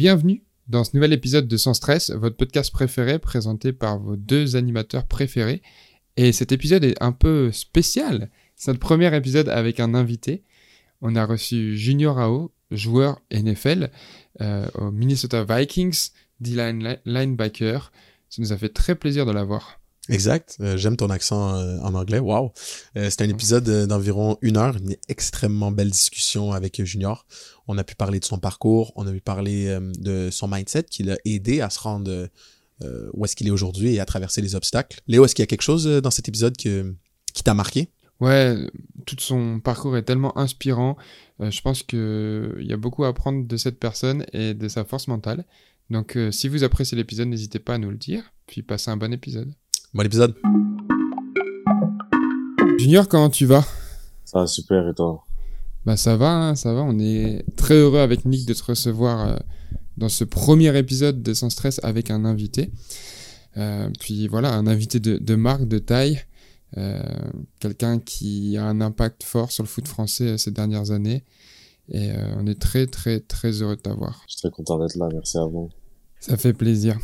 Bienvenue dans ce nouvel épisode de Sans Stress, votre podcast préféré présenté par vos deux animateurs préférés. Et cet épisode est un peu spécial. C'est notre premier épisode avec un invité. On a reçu Junior Ao, joueur NFL euh, au Minnesota Vikings, D-line linebacker. Ça nous a fait très plaisir de l'avoir. Exact. Euh, J'aime ton accent euh, en anglais. Wow. Euh, C'était un épisode euh, d'environ une heure, une extrêmement belle discussion avec Junior. On a pu parler de son parcours, on a pu parler de son mindset qui l'a aidé à se rendre où est-ce qu'il est aujourd'hui et à traverser les obstacles. Léo, est-ce qu'il y a quelque chose dans cet épisode qui t'a marqué? Ouais, tout son parcours est tellement inspirant. Je pense qu'il y a beaucoup à apprendre de cette personne et de sa force mentale. Donc si vous appréciez l'épisode, n'hésitez pas à nous le dire, puis passez un bon épisode. Bon épisode. Junior, comment tu vas? Ça va super et toi? Bah ça va, hein, ça va. On est très heureux avec Nick de te recevoir euh, dans ce premier épisode de Sans Stress avec un invité. Euh, puis voilà, un invité de, de marque, de taille. Euh, Quelqu'un qui a un impact fort sur le foot français euh, ces dernières années. Et euh, on est très très très heureux de t'avoir. Je suis très content d'être là, merci à vous. Ça fait plaisir.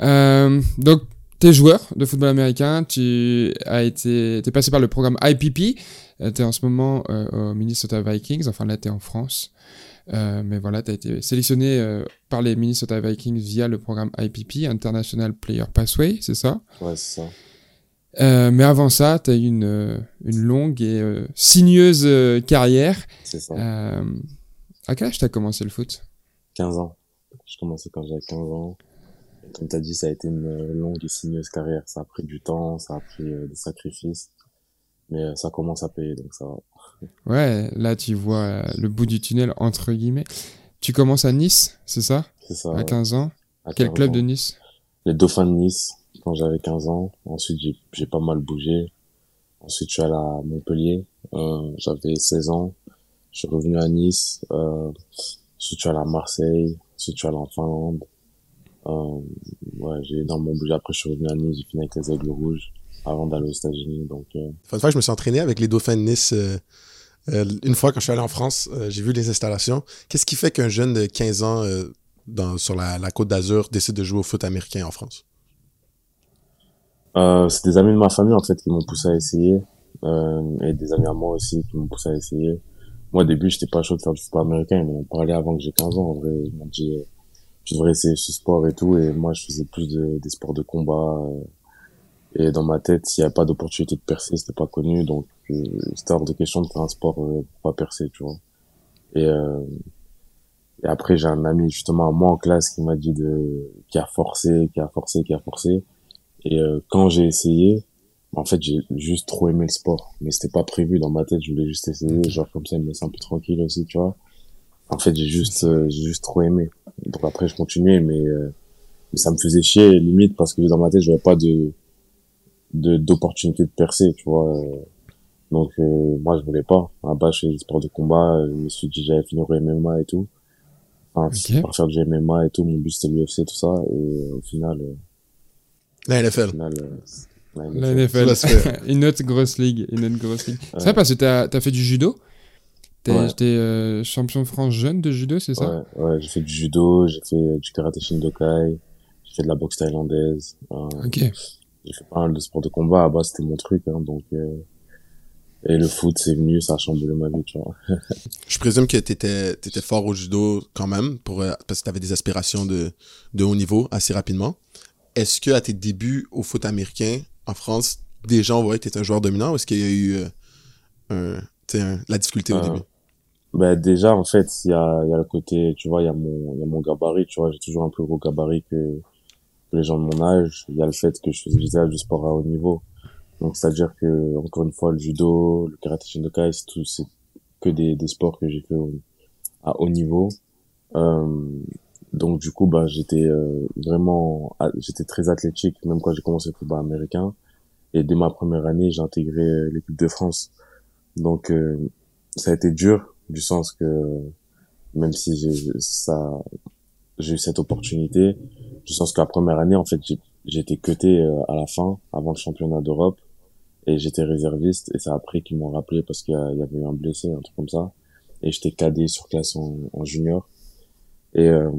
Euh, donc, t'es joueur de football américain, tu as été, t'es passé par le programme IPP, euh, t'es en ce moment euh, au Minnesota Vikings, enfin là t'es en France, Euh, mais voilà, t'as été sélectionné euh, par les Minnesota Vikings via le programme IPP, International Player Pathway, c'est ça? Ouais, c'est ça. Mais avant ça, t'as eu une, une longue et sinueuse carrière. C'est ça. À quel âge t'as commencé le foot? 15 ans. Je commençais quand j'avais 15 ans. Comme tu as dit, ça a été une longue et sinueuse carrière. Ça a pris du temps, ça a pris euh, des sacrifices. Mais euh, ça commence à payer, donc ça va. Ouais, là tu vois euh, le bout du tunnel entre guillemets. Tu commences à Nice, c'est ça? C'est ça. À ouais. 15 ans? À Quel 15 club ans. de Nice? Les Dauphins de Nice, quand j'avais 15 ans. Ensuite, j'ai- j'ai pas mal bougé. Ensuite, je suis allé à Montpellier. Euh, j'avais 16 ans. Je suis revenu à Nice. Euh, ensuite, je suis allé à Marseille. Ensuite, je suis allé en Finlande. Euh, ouais, j'ai énormément bougé. Après, je suis revenu à Nice. J'ai fini avec les Aigles Rouges avant d'aller aux États-Unis. Donc, euh, Fun fact, je me suis entraîné avec les Dauphins de Nice euh, euh, une fois quand je suis allé en France. euh, j'ai vu les installations. Qu'est-ce qui fait qu'un jeune de 15 ans euh, dans, sur la, la côte d'Azur décide de jouer au foot américain en France? Euh, c'est des amis de ma famille en fait qui m'ont poussé à essayer euh, et des amis à moi aussi qui m'ont poussé à essayer. Moi au début j'étais pas chaud de faire du football américain, ils m'ont parlé avant que j'ai 15 ans en vrai, ils m'ont dit tu devrais essayer ce sport et tout et moi je faisais plus de, des sports de combat euh, et dans ma tête s'il y avait pas d'opportunité de percer c'était pas connu donc euh, c'était hors de question de faire un sport euh, pour pas percer tu vois. Et, euh, et après j'ai un ami justement à moi en classe qui m'a dit de qui a forcé, qui a forcé, qui a forcé et euh, quand j'ai essayé, en fait, j'ai juste trop aimé le sport. Mais c'était pas prévu dans ma tête, je voulais juste essayer, genre comme ça, me laisser un peu tranquille aussi, tu vois. En fait, j'ai juste, euh, j'ai juste trop aimé. Donc après, je continuais, mais, euh, mais ça me faisait chier, limite, parce que dans ma tête, j'avais pas de, de, d'opportunité de percer, tu vois. euh. Donc, euh, moi, je voulais pas. À la base, je faisais des sports de combat, euh, je me suis dit, j'allais finir au MMA et tout. Enfin, Ok. par faire du MMA et tout, mon but c'était l'UFC, tout ça, et euh, au final, euh, La au NFL. final, euh, la La NFL. Fait. une autre grosse ligue. Une autre grosse ligue. C'est Ouais. vrai parce que t'as as fait du judo? T'es Ouais. t'es, euh, champion de France jeune de judo, c'est ça? Ouais, ouais, j'ai fait du judo, j'ai fait du karaté Shindokai, j'ai fait de la boxe thaïlandaise, euh, Ok. j'ai fait pas mal de sports de combat, à bas c'était mon truc, hein, donc, euh, et le foot c'est venu, ça a chamboulé ma vie, tu vois. Je présume que tu étais, fort au judo quand même, pour, euh, parce que tu avais des aspirations de, de haut niveau assez rapidement. Est-ce que à tes débuts au foot américain en France, des gens voyaient que tu étais un joueur dominant ou est-ce qu'il y a eu euh, un, la difficulté au Euh, début? Ben déjà en fait il y a, il y a le côté, tu vois, il y a mon, il y a mon gabarit, tu vois, j'ai toujours un plus gros gabarit que, les gens de mon âge. Il y a le fait que je faisais déjà du sport à haut niveau, donc c'est à dire que encore une fois le judo, le karaté Shindokai, c'est tout, c'est que des, des sports que j'ai fait au- à haut niveau. Euh, donc du coup, bah j'étais euh, vraiment, j'étais très athlétique même quand j'ai commencé le football américain. Et dès ma première année, j'ai intégré euh, l'équipe de France. Donc euh, ça a été dur du sens que même si j'ai ça, j'ai eu cette opportunité, du sens que la première année en fait j'ai été cuté euh, à la fin avant le championnat d'Europe et j'étais réserviste et c'est après qu'ils m'ont rappelé parce qu'il y, avait eu un blessé un truc comme ça et j'étais cadé sur classe en, en junior et euh,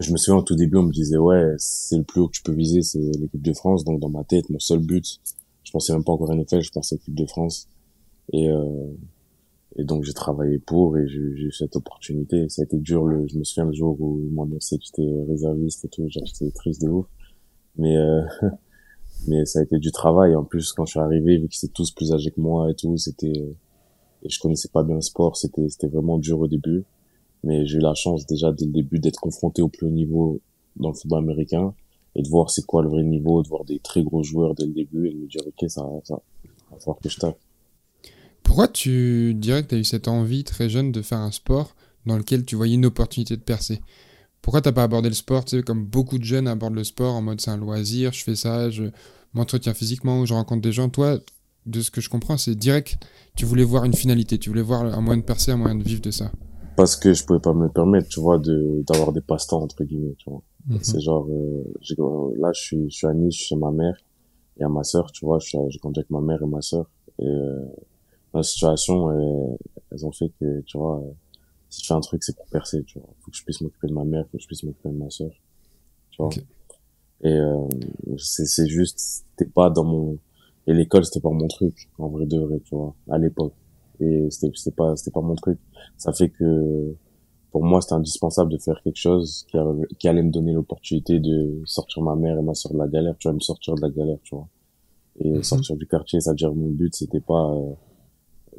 je me souviens au tout début, on me disait ouais, c'est le plus haut que tu peux viser, c'est l'équipe de France. Donc dans ma tête, mon seul but, je pensais même pas encore NFL, je pensais l'équipe de France. Et euh, et donc j'ai travaillé pour et j'ai eu cette opportunité. Ça a été dur. Le, je me souviens le jour où ils m'ont annoncé que j'étais réserviste et tout, j'étais triste de ouf. Mais euh, mais ça a été du travail. En plus, quand je suis arrivé, vu qu'ils étaient tous plus âgés que moi et tout, c'était et je connaissais pas bien le sport, c'était c'était vraiment dur au début mais j'ai eu la chance déjà dès le début d'être confronté au plus haut niveau dans le football américain et de voir c'est quoi le vrai niveau, de voir des très gros joueurs dès le début et de me dire ok ça, ça va falloir que je tape. Pourquoi tu dirais que tu as eu cette envie très jeune de faire un sport dans lequel tu voyais une opportunité de percer? Pourquoi t'as pas abordé le sport tu sais, comme beaucoup de jeunes abordent le sport en mode c'est un loisir, je fais ça, je m'entretiens physiquement, je rencontre des gens? Toi, de ce que je comprends, c'est direct, tu voulais voir une finalité, tu voulais voir un moyen de percer, un moyen de vivre de ça parce que je pouvais pas me permettre, tu vois, de d'avoir des passe-temps entre guillemets, tu vois. Mhm. C'est genre euh, là je suis je suis à Nice, je suis chez ma mère et à ma sœur, tu vois, je suis je avec ma mère et ma sœur et euh, la situation euh, elles ont fait que tu vois euh, si je fais un truc c'est pour percer, tu vois. Faut que je puisse m'occuper de ma mère, faut que je puisse m'occuper de ma sœur. Tu vois. Et euh, c'est c'est juste c'était pas dans mon et l'école c'était pas mon truc en vrai de vrai, tu vois, à l'époque et c'était c'était pas c'était pas mon truc ça fait que pour moi c'était indispensable de faire quelque chose qui, qui allait me donner l'opportunité de sortir ma mère et ma soeur de la galère tu vois me sortir de la galère tu vois et mhm. sortir du quartier c'est à dire mon but c'était pas euh,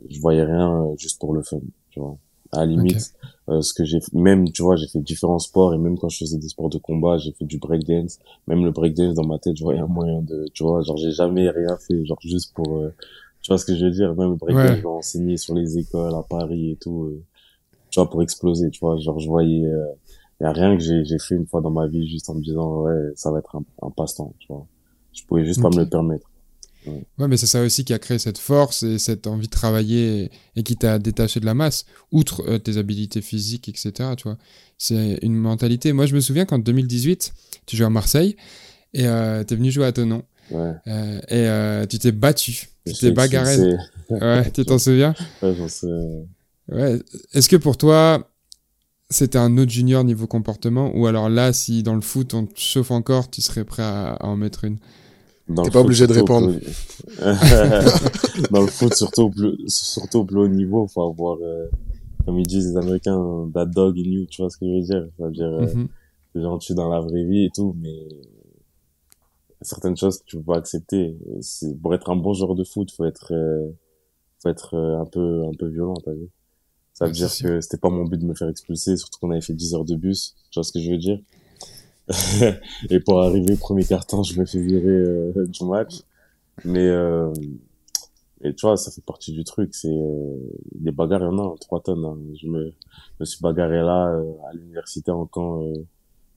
je voyais rien euh, juste pour le fun tu vois à la limite euh, ce que j'ai même tu vois j'ai fait différents sports et même quand je faisais des sports de combat j'ai fait du breakdance même le breakdance dans ma tête je voyais un moyen de tu vois genre j'ai jamais rien fait genre juste pour tu vois ce que je veux dire? Même le breakdance, je enseigner sur les écoles à Paris et tout. Euh, tu vois, pour exploser, tu vois. Genre, je voyais... Euh, y a rien que j'ai j'ai fait une fois dans ma vie juste en me disant, ouais, ça va être un, un passe-temps, tu vois. Je pouvais juste pas me le permettre. Ouais. mais c'est ça aussi qui a créé cette force et cette envie de travailler et, qui t'a détaché de la masse, outre euh, tes habilités physiques, etc. Tu vois, c'est une mentalité. Moi, je me souviens qu'en 2018, tu jouais à Marseille et euh, tu es venu jouer à Tonon. Ouais. Euh, et euh, tu t'es battu. Tu t'es bagarré. Ouais, tu t'en souviens? Ouais, j'en sais. Ouais. Est-ce que pour toi, c'était un autre junior niveau comportement? Ou alors là, si dans le foot on te chauffe encore, tu serais prêt à, en mettre une? T'es pas obligé de répondre. dans le foot, surtout au plus, surtout au plus haut niveau, faut avoir, euh, comme ils disent les Américains, that dog in you, tu vois ce que je veux dire? C'est-à-dire, mm -hmm. es dans la vraie vie et tout, mais certaines choses que tu peux pas accepter. C'est, pour être un bon joueur de foot, faut être, euh, faut être euh, un peu, un peu violent, t'as vu? Ça veut dire que c'était pas mon but de me faire expulser, surtout qu'on avait fait 10 heures de bus. Tu vois ce que je veux dire? et pour arriver premier carton, je me fais virer euh, du match. Mais euh, et tu vois, ça fait partie du truc. C'est euh, des bagarres, il y en a, 3 tonnes. Hein. Je me, me suis bagarré là à l'université en camp.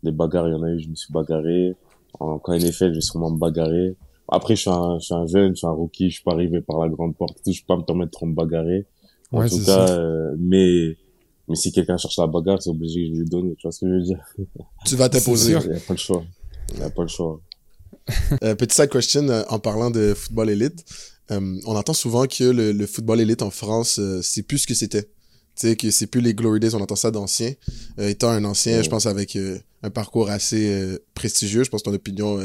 des bagarres, il y en a eu, je me suis bagarré en, quand NFL, je vais sûrement me bagarrer. Après, je suis un, je suis un jeune, je suis un rookie, je suis pas arrivé par la grande porte, je peux pas me permettre de trop me bagarrer. En tout cas, euh, mais, mais si quelqu'un cherche la bagarre, c'est obligé que je lui donne, tu vois ce que je veux dire? Tu vas t'imposer. Il n'y a pas le choix. Il n'y a pas le choix. euh, petit side question, euh, en parlant de football élite, euh, on entend souvent que le, le football élite en France, c'est plus ce que c'était. Tu sais, que c'est plus les Glory Days, on entend ça d'anciens. étant un ancien, je pense, avec un parcours assez prestigieux. Je pense que ton opinion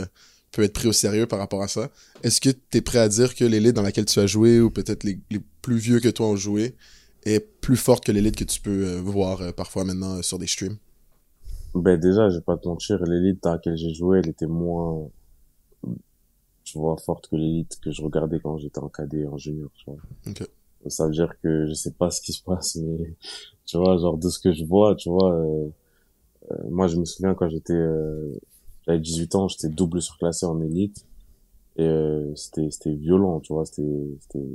peut être prise au sérieux par rapport à ça. Est-ce que tu es prêt à dire que l'élite dans laquelle tu as joué, ou peut-être les, plus vieux que toi ont joué, est plus forte que l'élite que tu peux euh, voir parfois maintenant sur des streams? Ben déjà, je vais pas te mentir, l'élite dans laquelle j'ai joué, elle était moins, tu vois, forte que l'élite que je regardais quand j'étais en cadet, en junior, tu vois. Ça veut dire que je sais pas ce qui se passe, mais tu vois, genre de ce que je vois, tu vois, euh, moi, je me souviens quand j'étais, euh, j'avais 18 ans, j'étais double surclassé en élite et euh, c'était c'était violent, tu vois, c'était c'était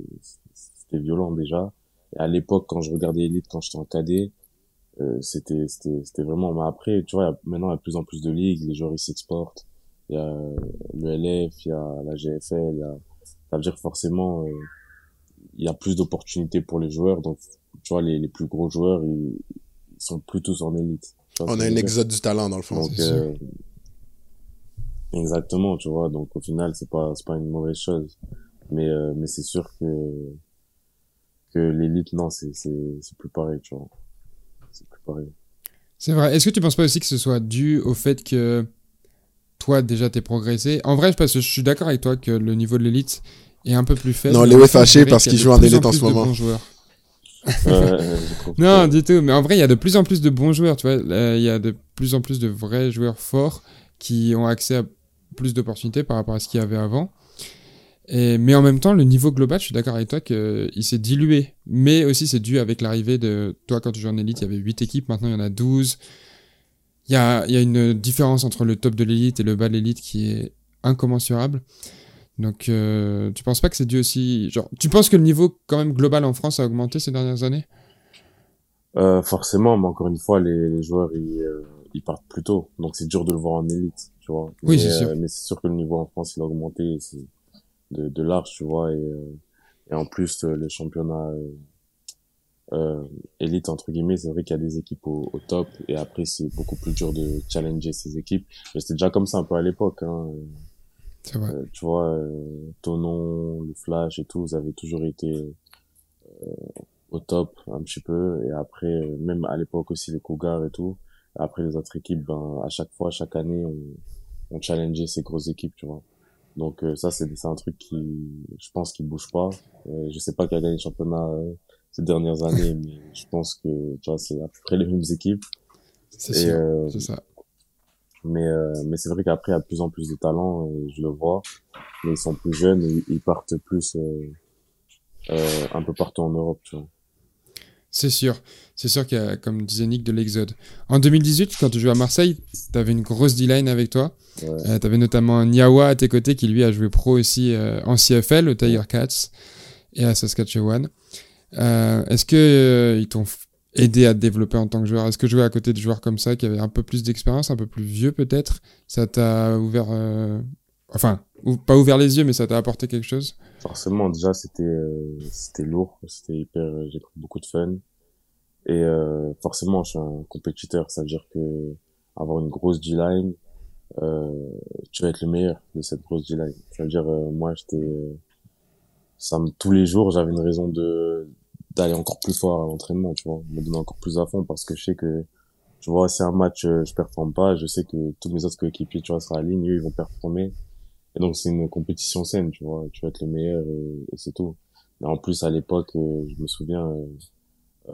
c'était violent déjà. Et à l'époque, quand je regardais élite, quand j'étais en cadet, euh, c'était c'était c'était vraiment. Mais après, tu vois, maintenant il y a de plus en plus de ligues, les joueurs ils s'exportent. Il y a le LF, il y a la GFL, il y a. Ça veut dire forcément, euh, il y a plus d'opportunités pour les joueurs. Donc, tu vois, les les plus gros joueurs, ils, ils sont plus tous en élite. On a un exode du talent dans le fond. Euh, exactement, tu vois. Donc au final, c'est pas c'est pas une mauvaise chose, mais euh, mais c'est sûr que que l'élite non, c'est c'est c'est plus pareil, tu vois. C'est plus pareil. C'est vrai. Est-ce que tu penses pas aussi que ce soit dû au fait que toi, déjà, t'es progressé? En vrai, parce que je suis d'accord avec toi que le niveau de l'élite est un peu plus faible. Non, Léo en est fâché parce qu'il y a qu'il de joue en plus élite en plus ce de moment. Non, que- du tout. Mais en vrai, il y a de plus en plus de bons joueurs, tu vois. Euh, Il y a de plus en plus de vrais joueurs forts qui ont accès à plus d'opportunités par rapport à ce qu'il y avait avant. Et, mais en même temps, le niveau global, je suis d'accord avec toi qu'il s'est dilué. Mais aussi, c'est dû avec l'arrivée de... Toi, quand tu jouais en élite, il y avait 8 équipes, maintenant il y en a 12. Il y a, il y a une différence entre le top de l'élite et le bas de l'élite qui est incommensurable. Donc, euh, tu penses pas que c'est dû aussi... Genre, tu penses que le niveau, quand même, global en France a augmenté ces dernières années? Euh, forcément, mais encore une fois, les, les joueurs, ils, euh, ils partent plus tôt. Donc, c'est dur de le voir en élite, tu vois. Oui, c'est sûr. euh, mais c'est sûr que le niveau en France, il a augmenté et de, de large, tu vois. Et, euh, et en plus, euh, le championnat euh, élite, entre guillemets, c'est vrai qu'il y a des équipes au, au top. Et après, c'est beaucoup plus dur de challenger ces équipes. Mais c'était déjà comme ça un peu à l'époque. Hein. Vrai. Euh, tu vois, euh, Tonon, le Flash et tout, vous avez toujours été euh, au top un petit peu. Et après, euh, même à l'époque aussi, les Cougars et tout. Après, les autres équipes, ben, à chaque fois, chaque année, on, on challengeait ces grosses équipes, tu vois. Donc euh, ça, c'est un truc qui, je pense, qui bouge pas. Euh, je sais pas qui a gagné le championnat euh, ces dernières années, mais je pense que, tu vois, c'est à peu près les mêmes équipes. C'est ça. mais euh, mais c'est vrai qu'après il y a de plus en plus de talents et je le vois mais ils sont plus jeunes et ils partent plus euh, euh, un peu partout en Europe tu vois C'est sûr. C'est sûr qu'il y a, comme disait Nick, de l'exode. En 2018, quand tu jouais à Marseille, tu avais une grosse D-line avec toi. ouais. Euh, tu avais notamment Niawa à tes côtés qui lui a joué pro aussi euh, en CFL, au Tiger Cats et à Saskatchewan. Euh, Est-ce que ils t'ont aidé à te développer en tant que joueur? Est-ce que jouer à côté de joueurs comme ça qui avaient un peu plus d'expérience, un peu plus vieux peut-être, ça t'a ouvert, enfin, ou- pas ouvert les yeux, mais ça t'a apporté quelque chose forcément déjà c'était euh, c'était lourd. C'était hyper euh, j'ai pris beaucoup de fun. Et euh, forcément je suis un compétiteur. Ça veut dire que avoir une grosse D-line euh, tu vas être le meilleur de cette grosse D-line. Ça veut dire euh, moi j'étais ça me tous les jours j'avais une raison de d'aller encore plus fort à l'entraînement tu vois. Me donner encore plus à fond parce que je sais que tu vois si un match je performe pas je sais que tous mes autres coéquipiers tu vois sera alignés eux ils vont performer et donc c'est une compétition saine tu vois. Tu vas être le meilleur et, et c'est tout. Mais en plus à l'époque euh, je me souviens euh,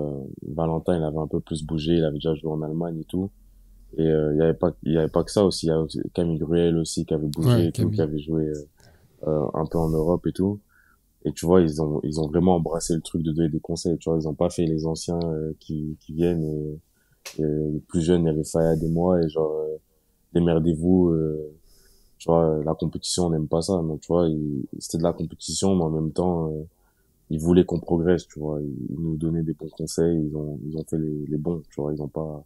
euh, Valentin il avait un peu plus bougé. Il avait déjà joué en Allemagne et tout. Et euh, il y avait pas il y avait pas que ça aussi. Il y a aussi Camille Gruel aussi qui avait bougé Ouais, et tout qui avait joué euh, euh, un peu en Europe et tout. Et tu vois ils ont ils ont vraiment embrassé le truc de donner des conseils. Tu vois ils ont pas fait les anciens euh, qui qui viennent et, et les plus jeunes il y avait Fayad et moi et genre euh, démerdez-vous euh, tu vois la compétition on n'aime pas ça donc tu vois c'était de la compétition mais en même temps euh, ils voulaient qu'on progresse tu vois ils, nous donnaient des bons conseils ils ont ils ont fait les, les bons tu vois ils ont pas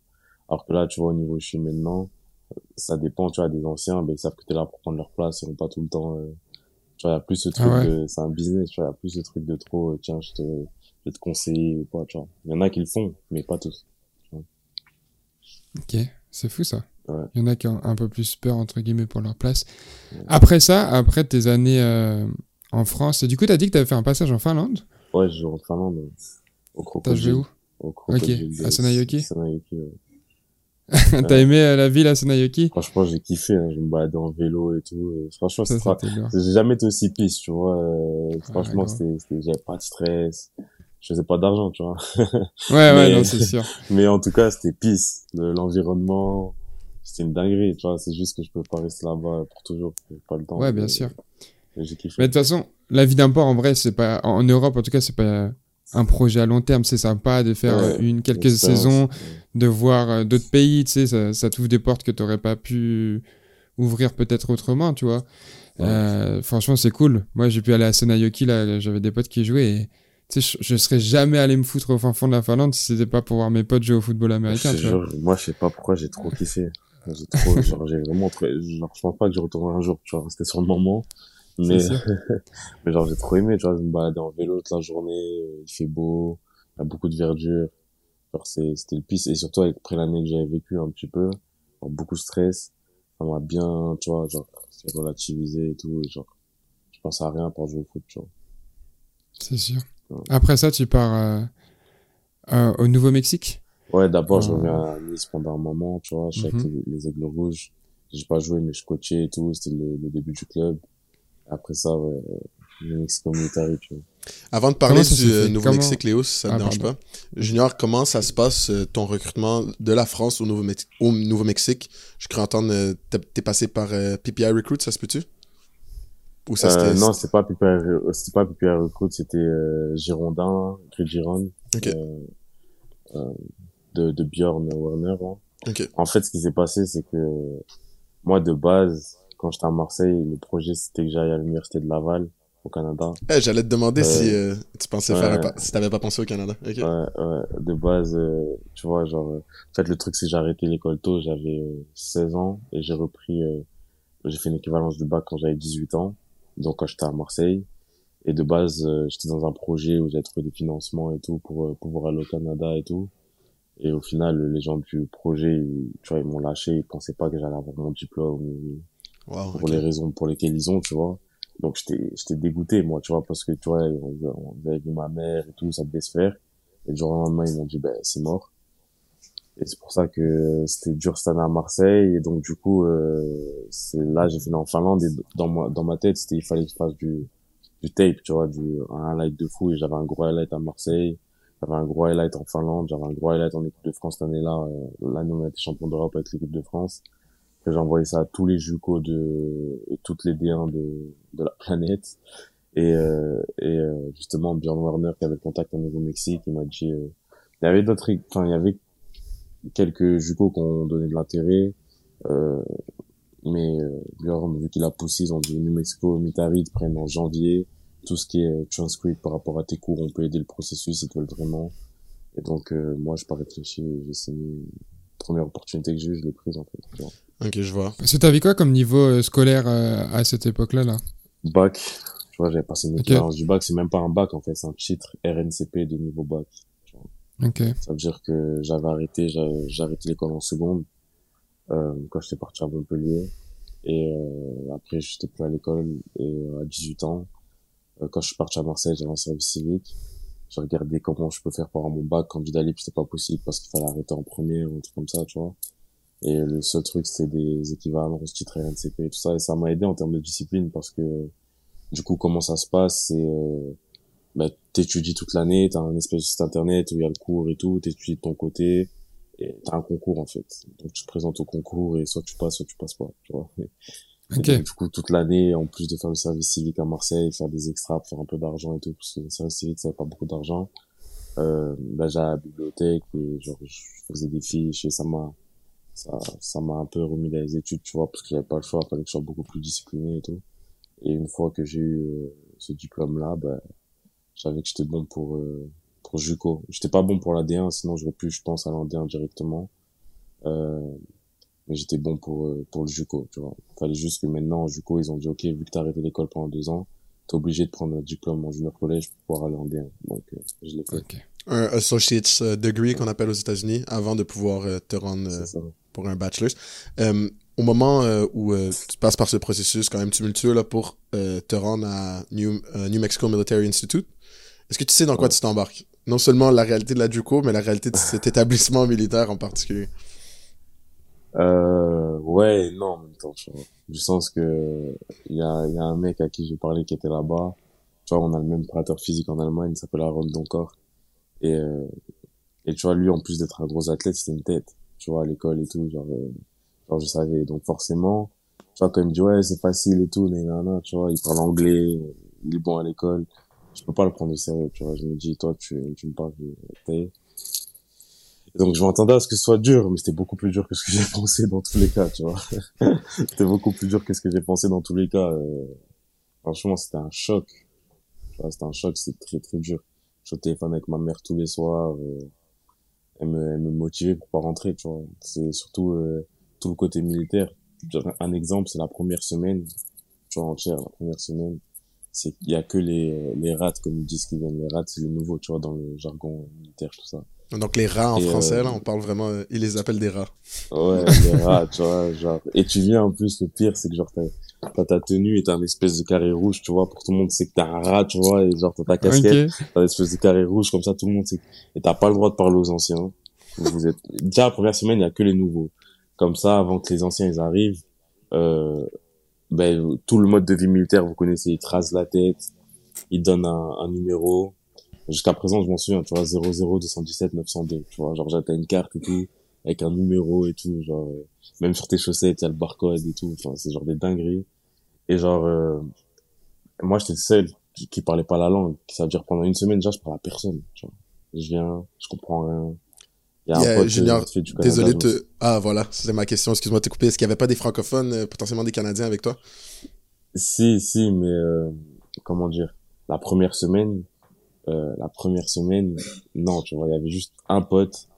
alors que là tu vois au niveau suis maintenant ça dépend tu vois des anciens ben ils savent que t'es là pour prendre leur place ils ont pas tout le temps euh, tu vois il y a plus ce truc Ah ouais. de c'est un business tu vois il y a plus ce truc de trop euh, tiens je te je vais te conseiller ou pas tu vois. Il y en a qui le font mais pas tous Ok, c'est fou ça. Ouais. Il y en a qui ont un peu plus peur, entre guillemets, pour leur place. Après ça, après tes années euh, en France, et du coup, t'as dit que t'avais fait un passage en Finlande? Ouais je joue en Finlande au T'as crocodile joué où? Au crocodile à de- Sanayoki Sanayoki, ouais. T'as aimé euh, la ville à Senayoki Franchement, j'ai kiffé, hein. je me baladais en vélo et tout. et franchement, j'ai jamais été aussi pisse, tu vois. euh, franchement, c'était, j'avais pas de stress. Je faisais pas d'argent, tu vois. Ouais, ouais, Mais- non, c'est sûr. Mais en tout cas, c'était pisse. Le- l'environnement, c'était une dinguerie, tu vois. C'est juste que je peux pas rester là-bas pour toujours. Pas le temps. Ouais, bien sûr. mais j'ai kiffé. Mais de toute façon, la vie d'un port, en vrai, c'est pas, en Europe, en tout cas, c'est pas un projet à long terme. C'est sympa de faire Ouais, une, quelques saisons, ouais. de voir euh, d'autres pays, tu sais, ça, ça t'ouvre des portes que t'aurais pas pu ouvrir peut-être autrement, tu vois. Ouais. Euh, franchement, c'est cool. Moi, j'ai pu aller à Senayoki, là, j'avais des potes qui jouaient et, tu sais, je, je serais jamais allé me foutre au fin fond de la Finlande si c'était pas pour voir mes potes jouer au football américain, vois. moi, je sais pas pourquoi j'ai trop kiffé. J'ai trop, genre, j'ai vraiment trop, genre, je pense pas que je retournerai un jour, tu vois. C'était sur le moment. Mais, C'est mais genre, j'ai trop aimé, tu vois, je me baladais en vélo toute la journée, euh, il fait beau, il y a beaucoup de verdure. Genre, c'est, c'était le pisse. Et surtout, avec- après l'année que j'avais vécu un petit peu, genre, beaucoup de stress, ça m'a bien, tu vois, genre, fait relativiser et tout, et genre, je pense à rien pour jouer au foot, tu vois. C'est sûr. Après ça, tu pars euh, euh, au Nouveau-Mexique? Ouais, d'abord, je Euh. reviens à Nice pendant un moment, tu vois, je suis avec Mhm. les, les Aigles Rouges. J'ai pas joué, mais je coachais et tout, c'était le, le début du club. Après ça, ouais, le Mexico Military, tu vois. Avant de parler Comment du euh, Nouveau-Mexique, Léo, si ça te Ah, dérange pardon. pas. Junior, comment ça se passe, euh, ton recrutement de la France au Nouveau-Mex- au Nouveau-Mexique? Je crois entendre, euh, t'es- t'es passé par euh, PPI Recruit, ça se peut-tu? Ou ça Euh, non, c'était pas PPR, c'était pas PPR Recruit, c'était euh, Girondin, Grid Giron, Ok. euh, euh, de, de Bjorn Werner. hein. Ok. En fait, ce qui s'est passé, c'est que moi, de base, quand j'étais à Marseille, le projet, c'était que j'aille à l'université de Laval, au Canada. Eh, J'allais te demander Euh, si euh, tu pensais ouais. faire si t'avais pas pensé au Canada. Ok. Ouais, ouais, de base, euh, tu vois, genre, euh, en fait, le truc, c'est que j'ai arrêté l'école tôt, j'avais euh, 16 ans, et j'ai repris, euh, j'ai fait une équivalence du bac quand j'avais 18 ans, donc quand j'étais à Marseille. Et de base, euh, j'étais dans un projet où j'avais trouvé des financements et tout pour euh, pouvoir aller au Canada et tout. Et au final, les gens du projet, tu vois, ils m'ont lâché, ils pensaient pas que j'allais avoir mon diplôme, Wow, pour les raisons pour lesquelles ils ont, tu vois. Donc j'étais j'étais dégoûté moi, tu vois, parce que tu vois, on, on avait vu ma mère et tout, ça devait se faire. Et du jour au lendemain, ils m'ont dit ben c'est mort. Et c'est pour ça que c'était dur cette année à Marseille. Et donc du coup euh, c'est là j'ai fini en Finlande. Et dans ma dans ma tête, c'était il fallait que je fasse du du tape, tu vois, du un highlight de fou. Et j'avais un gros highlight à Marseille, j'avais un gros highlight en Finlande, j'avais un gros highlight en équipe de France cette année-là, euh, l'année où on a été champion d'Europe avec l'équipe de France. Que j'ai envoyé ça à tous les JUCO de et toutes les D1 de de la planète. Et euh, et euh, justement Björn Werner qui avait le contact au Nouveau-Mexique il m'a dit euh, il y avait d'autres enfin il y avait quelques JUCO qui ont donné de l'intérêt euh, mais euh, vu qu'il a poussé ils ont dit New Mexico Mitari te prennent en janvier tout ce qui est euh, transcript par rapport à tes cours on peut aider le processus ils te veulent vraiment et donc euh, moi je pas réfléchi j'ai signé première opportunité que j'ai eue je l'ai prise en fait. Ok, je vois. Parce que t'avais quoi comme niveau euh, scolaire euh, à cette époque-là là? Bac. Tu vois, j'avais passé une Ok. équivalence du bac. C'est même pas un bac, en fait. C'est un titre RNCP de niveau bac. Ok. Ça veut dire que j'avais arrêté, j'ai arrêté l'école en seconde, euh, quand j'étais parti à Montpellier. Et euh, après, j'étais plus à l'école. Et euh, à 18 ans, euh, quand je suis parti à Marseille, j'avais un service civique. J'ai regardé comment je peux faire pour avoir mon bac candidat libre. C'était pas possible parce qu'il fallait arrêter en première ou un truc comme ça, tu vois. Et le seul truc, c'était des équivalences, titre RNCP et tout ça. Et ça m'a aidé en termes de discipline parce que, du coup, comment ça se passe, c'est, euh, bah, t'étudies toute l'année, t'as un espèce de site internet où il y a le cours et tout, t'étudies de ton côté, et t'as un concours, en fait. Donc, tu te présentes au concours et soit tu passes, soit tu passes pas, tu vois. Et Ok. donc, du coup, toute l'année, en plus de faire le service civique à Marseille, faire des extras, faire un peu d'argent et tout, parce que le service civique, ça n'avait pas beaucoup d'argent, euh, bah, j'allais à la bibliothèque et genre, je faisais des fiches et ça m'a, ça, ça m'a un peu remis dans les études, tu vois, parce que j'avais pas le choix, fallait que je sois beaucoup plus discipliné et tout. Et une fois que j'ai eu euh, ce diplôme-là, bah, je savais que j'étais bon pour, euh, pour JUCO. J'étais pas bon pour la D1, sinon j'aurais pu, je pense, aller en D1 directement. Euh, mais j'étais bon pour, euh, pour le JUCO, tu vois. Fallait juste que maintenant, en JUCO, ils ont dit, OK, vu que t'as arrêté l'école pendant deux ans, t'es obligé de prendre un diplôme en junior collège pour pouvoir aller en D1. Donc, euh, je l'ai fait. Ok. Un associate's euh, degree qu'on appelle aux États-Unis avant de pouvoir euh, te rendre euh, pour un bachelor's. Au moment euh, où euh, tu passes par ce processus quand même tumultueux là, pour euh, te rendre à New, euh, New Mexico Military Institute, est-ce que tu sais dans quoi Ouais. tu t'embarques? Non seulement la réalité de la JUCO, mais la réalité de cet établissement militaire en particulier. Euh, ouais, non, en même temps, tu vois. Du sens que, il y a, il y a un mec à qui j'ai parlé qui était là-bas. Tu vois, on a le même préparateur physique en Allemagne, il s'appelle Aaron Donkor. Et, euh, et tu vois, lui, en plus d'être un gros athlète, c'était une tête. Tu vois, à l'école et tout, genre, euh, genre, je savais. Donc, forcément, tu vois, quand il me dit, ouais, c'est facile et tout, nanana, tu vois, il parle anglais, il est bon à l'école. Je peux pas le prendre au sérieux, tu vois. Je me dis, toi, tu, tu me parles de donc, je m'attendais à ce que ce soit dur, mais c'était beaucoup plus dur que ce que j'ai pensé dans tous les cas, tu vois. c'était beaucoup plus dur que ce que j'ai pensé dans tous les cas. euh. franchement, c'était un choc. C'était un choc, c'était très, très dur. Je suis au téléphone avec ma mère tous les soirs. euh, elle, me, elle me motivait pour pas rentrer, tu vois. C'est surtout euh, côté militaire. Genre, Un exemple, c'est la première semaine, tu vois, entière, la première semaine. C'est qu'il y a que les, les rats, comme ils disent qu'ils viennent. Les rats, c'est les nouveaux, tu vois, dans le jargon militaire, tout ça. Donc les rats en Et, français, euh, là, on parle vraiment, euh, ils les appellent des rats. Ouais, les rats, tu vois, genre. Et tu viens, en plus, le pire, c'est que genre, t'as, t'as ta tenue et t'as un espèce de carré rouge, tu vois, pour tout le monde, c'est que t'es un rat, tu vois, et genre, t'as ta casquette, Ok. t'as une espèce de carré rouge, comme ça, tout le monde sait. Et t'as pas le droit de parler aux anciens. vous êtes déjà la première semaine, il y a que les nouveaux. Comme ça, avant que les anciens ils arrivent, euh, ben tout le mode de vie militaire, vous connaissez, ils tracent la tête, ils donnent un, un numéro. Jusqu'à présent, je m'en souviens, tu vois, 00 217 902, tu vois, genre j'attends une carte et tout, avec un numéro et tout, genre même sur tes chaussettes, il y a le barcode et tout, enfin c'est genre des dingueries. Et genre euh, moi j'étais le seul qui, qui parlait pas la langue, ça veut dire pendant une semaine déjà je parle à personne, vois. Je viens, je comprends rien. Il y a un pote, euh, Junior, Désolé de te... Ah, voilà, c'est ma question. Excuse-moi de te couper. Est-ce qu'il n'y avait pas des francophones, euh, potentiellement des Canadiens avec toi? Si, si, mais euh, comment dire? La première semaine, euh, la première semaine, non, tu vois, il y avait juste un pote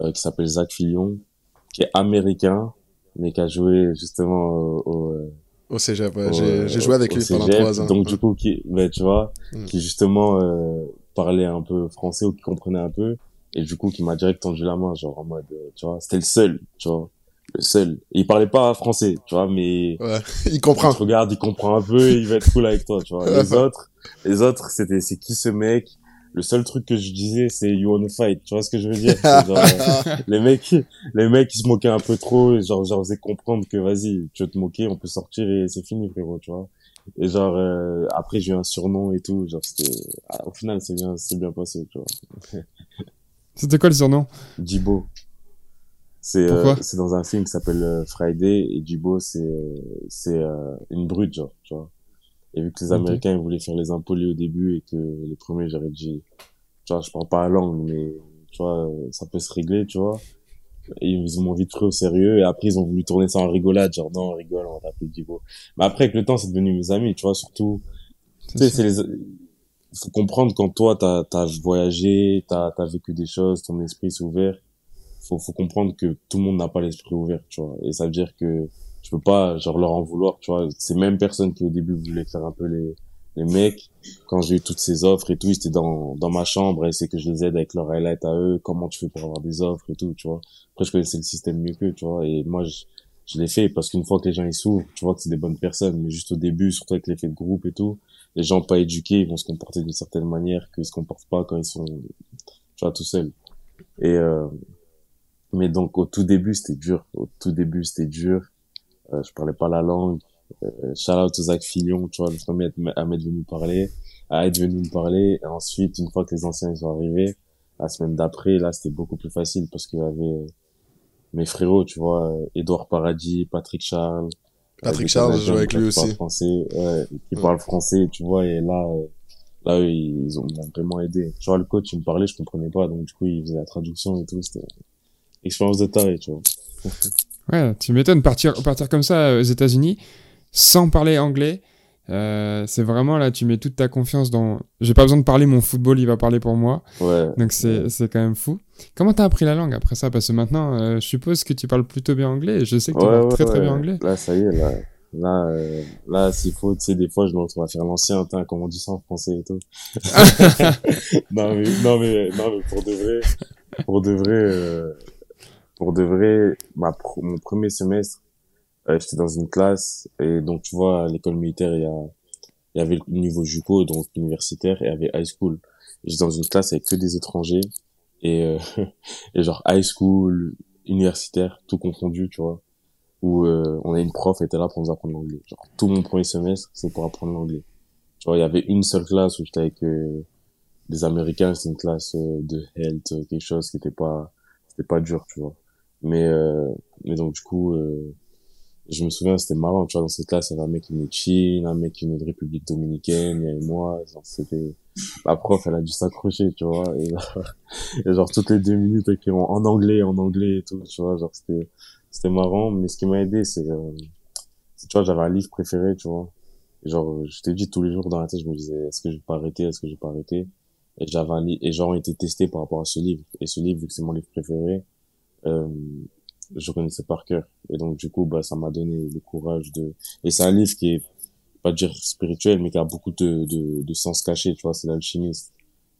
euh, qui s'appelle Zach Fillon, qui est américain, mais qui a joué justement au, au, euh, Au cégep, ouais. J'ai joué avec lui pendant trois ans. Donc du coup, qui, ben, tu vois, Mm. qui justement euh, parlait un peu français ou qui comprenait un peu, et du coup, qui m'a direct tendu la main, genre en mode, euh, tu vois, c'était le seul, tu vois, le seul. Et il parlait pas français, tu vois, mais Ouais, il il comprend. te regarde, il comprend un peu, il va être cool avec toi, tu vois. Les autres, les autres, c'était, c'est qui ce mec? Le seul truc que je disais, c'est you wanna fight, tu vois ce que je veux dire? Genre, euh, les mecs, les mecs, ils se moquaient un peu trop, et genre, leur faisais comprendre que vas-y, tu veux te moquer, on peut sortir et c'est fini, frérot, tu vois. Et genre, euh, après, j'ai eu un surnom et tout, genre, c'était, ah, au final, c'est bien, c'est bien passé, tu vois. C'était quoi le surnom? Jibo. C'est euh, c'est dans un film qui s'appelle euh, Friday et Jibo c'est euh, c'est euh, une brute genre tu vois. Et vu que les. Américains ils voulaient faire les impolis au début et que les premiers j'aurais dit tu vois je parle pas la langue mais tu vois ça peut se régler tu vois. Et ils m'ont vite pris au sérieux et après ils ont voulu tourner ça en rigolade genre non on rigole on va t'appeler Jibo. Mais après avec le temps c'est devenu mes amis tu vois surtout tu sais, c'est les, faut comprendre quand toi, t'as, t'as voyagé, t'as, t'as vécu des choses, ton esprit s'est ouvert. Faut, faut comprendre que tout le monde n'a pas l'esprit ouvert, tu vois. Et ça veut dire que tu peux pas, genre, leur en vouloir, tu vois. Ces mêmes personnes qui au début voulaient faire un peu les, les mecs, quand j'ai eu toutes ces offres et tout, ils étaient dans, dans ma chambre et c'est que je les aide avec leur highlight à eux, comment tu fais pour avoir des offres et tout, tu vois. Après, je connaissais le système mieux qu'eux, tu vois. Et moi, je, je l'ai fait parce qu'une fois que les gens ils s'ouvrent, tu vois que c'est des bonnes personnes, mais juste au début, surtout avec l'effet de groupe et tout, les gens pas éduqués, ils vont se comporter d'une certaine manière qu'ils se comportent pas quand ils sont, tu vois, tout seuls. Et euh, mais donc au tout début c'était dur, au tout début c'était dur. Euh, je parlais pas la langue. Euh, shout out aux Zach Fillon, tu vois, le premier à être- à m'être venu parler, à être venu me parler. Et ensuite, une fois que les anciens ils sont arrivés, la semaine d'après, là c'était beaucoup plus facile parce qu'il y avait mes frérots, tu vois, Édouard Paradis, Patrick Charles, Patrick Charles, je joue avec lui aussi. Français, ouais, qui Mm. parlent français, tu vois, et là, euh, là, eux, ils ont m'ont vraiment aidé. Tu vois, le coach, il me parlait, je comprenais pas, donc du coup, il faisait la traduction et tout, c'était expérience de taré, tu vois. Ouais, tu m'étonnes partir partir comme ça euh, aux États-Unis sans parler anglais. Euh, c'est vraiment là, tu mets toute ta confiance dans. J'ai pas besoin de parler, mon football, il va parler pour moi. Ouais. Donc c'est quand même fou. Comment t'as appris la langue après ça? Parce que maintenant, euh, je suppose que tu parles plutôt bien anglais. et Je sais que tu parles ouais, très très bien anglais. Là, ça y est, là, là, euh, là, s'il faut, tu sais, des fois, je me retrouve à faire l'ancien, comme on dit ça en français et tout. non, mais, non, mais, non, mais pour de vrai, pour de vrai, euh, pour de vrai, ma, pr- mon premier semestre, euh, j'étais dans une classe, et donc, tu vois, à l'école militaire, il y a, il y avait le niveau JUCO, donc universitaire, et il y avait high school. J'étais dans une classe avec que des étrangers, et, euh, et genre high school, universitaire, tout confondu, tu vois où euh, on a une prof était là pour nous apprendre l'anglais. Genre tout mon premier semestre, c'est pour apprendre l'anglais. Tu vois, il y avait une seule classe où j'étais avec euh, des Américains, c'était une classe euh, de health, quelque chose qui était pas c'était pas dur, tu vois. Mais euh, mais donc du coup euh, je me souviens, c'était marrant, tu vois, dans cette classe, il y avait un mec qui venait de Chine, un mec qui venait de République Dominicaine, il y avait moi, genre, c'était, la prof, elle a dû s'accrocher, tu vois, et genre, toutes les deux minutes, écrit en, anglais, en anglais et tout, tu vois, genre, c'était, c'était marrant, mais ce qui m'a aidé, c'est, euh, tu vois, j'avais un livre préféré, tu vois, genre, je t'ai dit tous les jours dans la tête, je me disais, est-ce que je vais pas arrêter, est-ce que je vais pas arrêter, et j'avais un livre, et genre, était testé par rapport à ce livre, et ce livre, vu que c'est mon livre préféré, euh, je connaissais par cœur. Et donc, du coup, bah, ça m'a donné le courage de, et c'est un livre qui est, pas dire spirituel, mais qui a beaucoup de, de, de sens caché, tu vois, c'est l'alchimiste.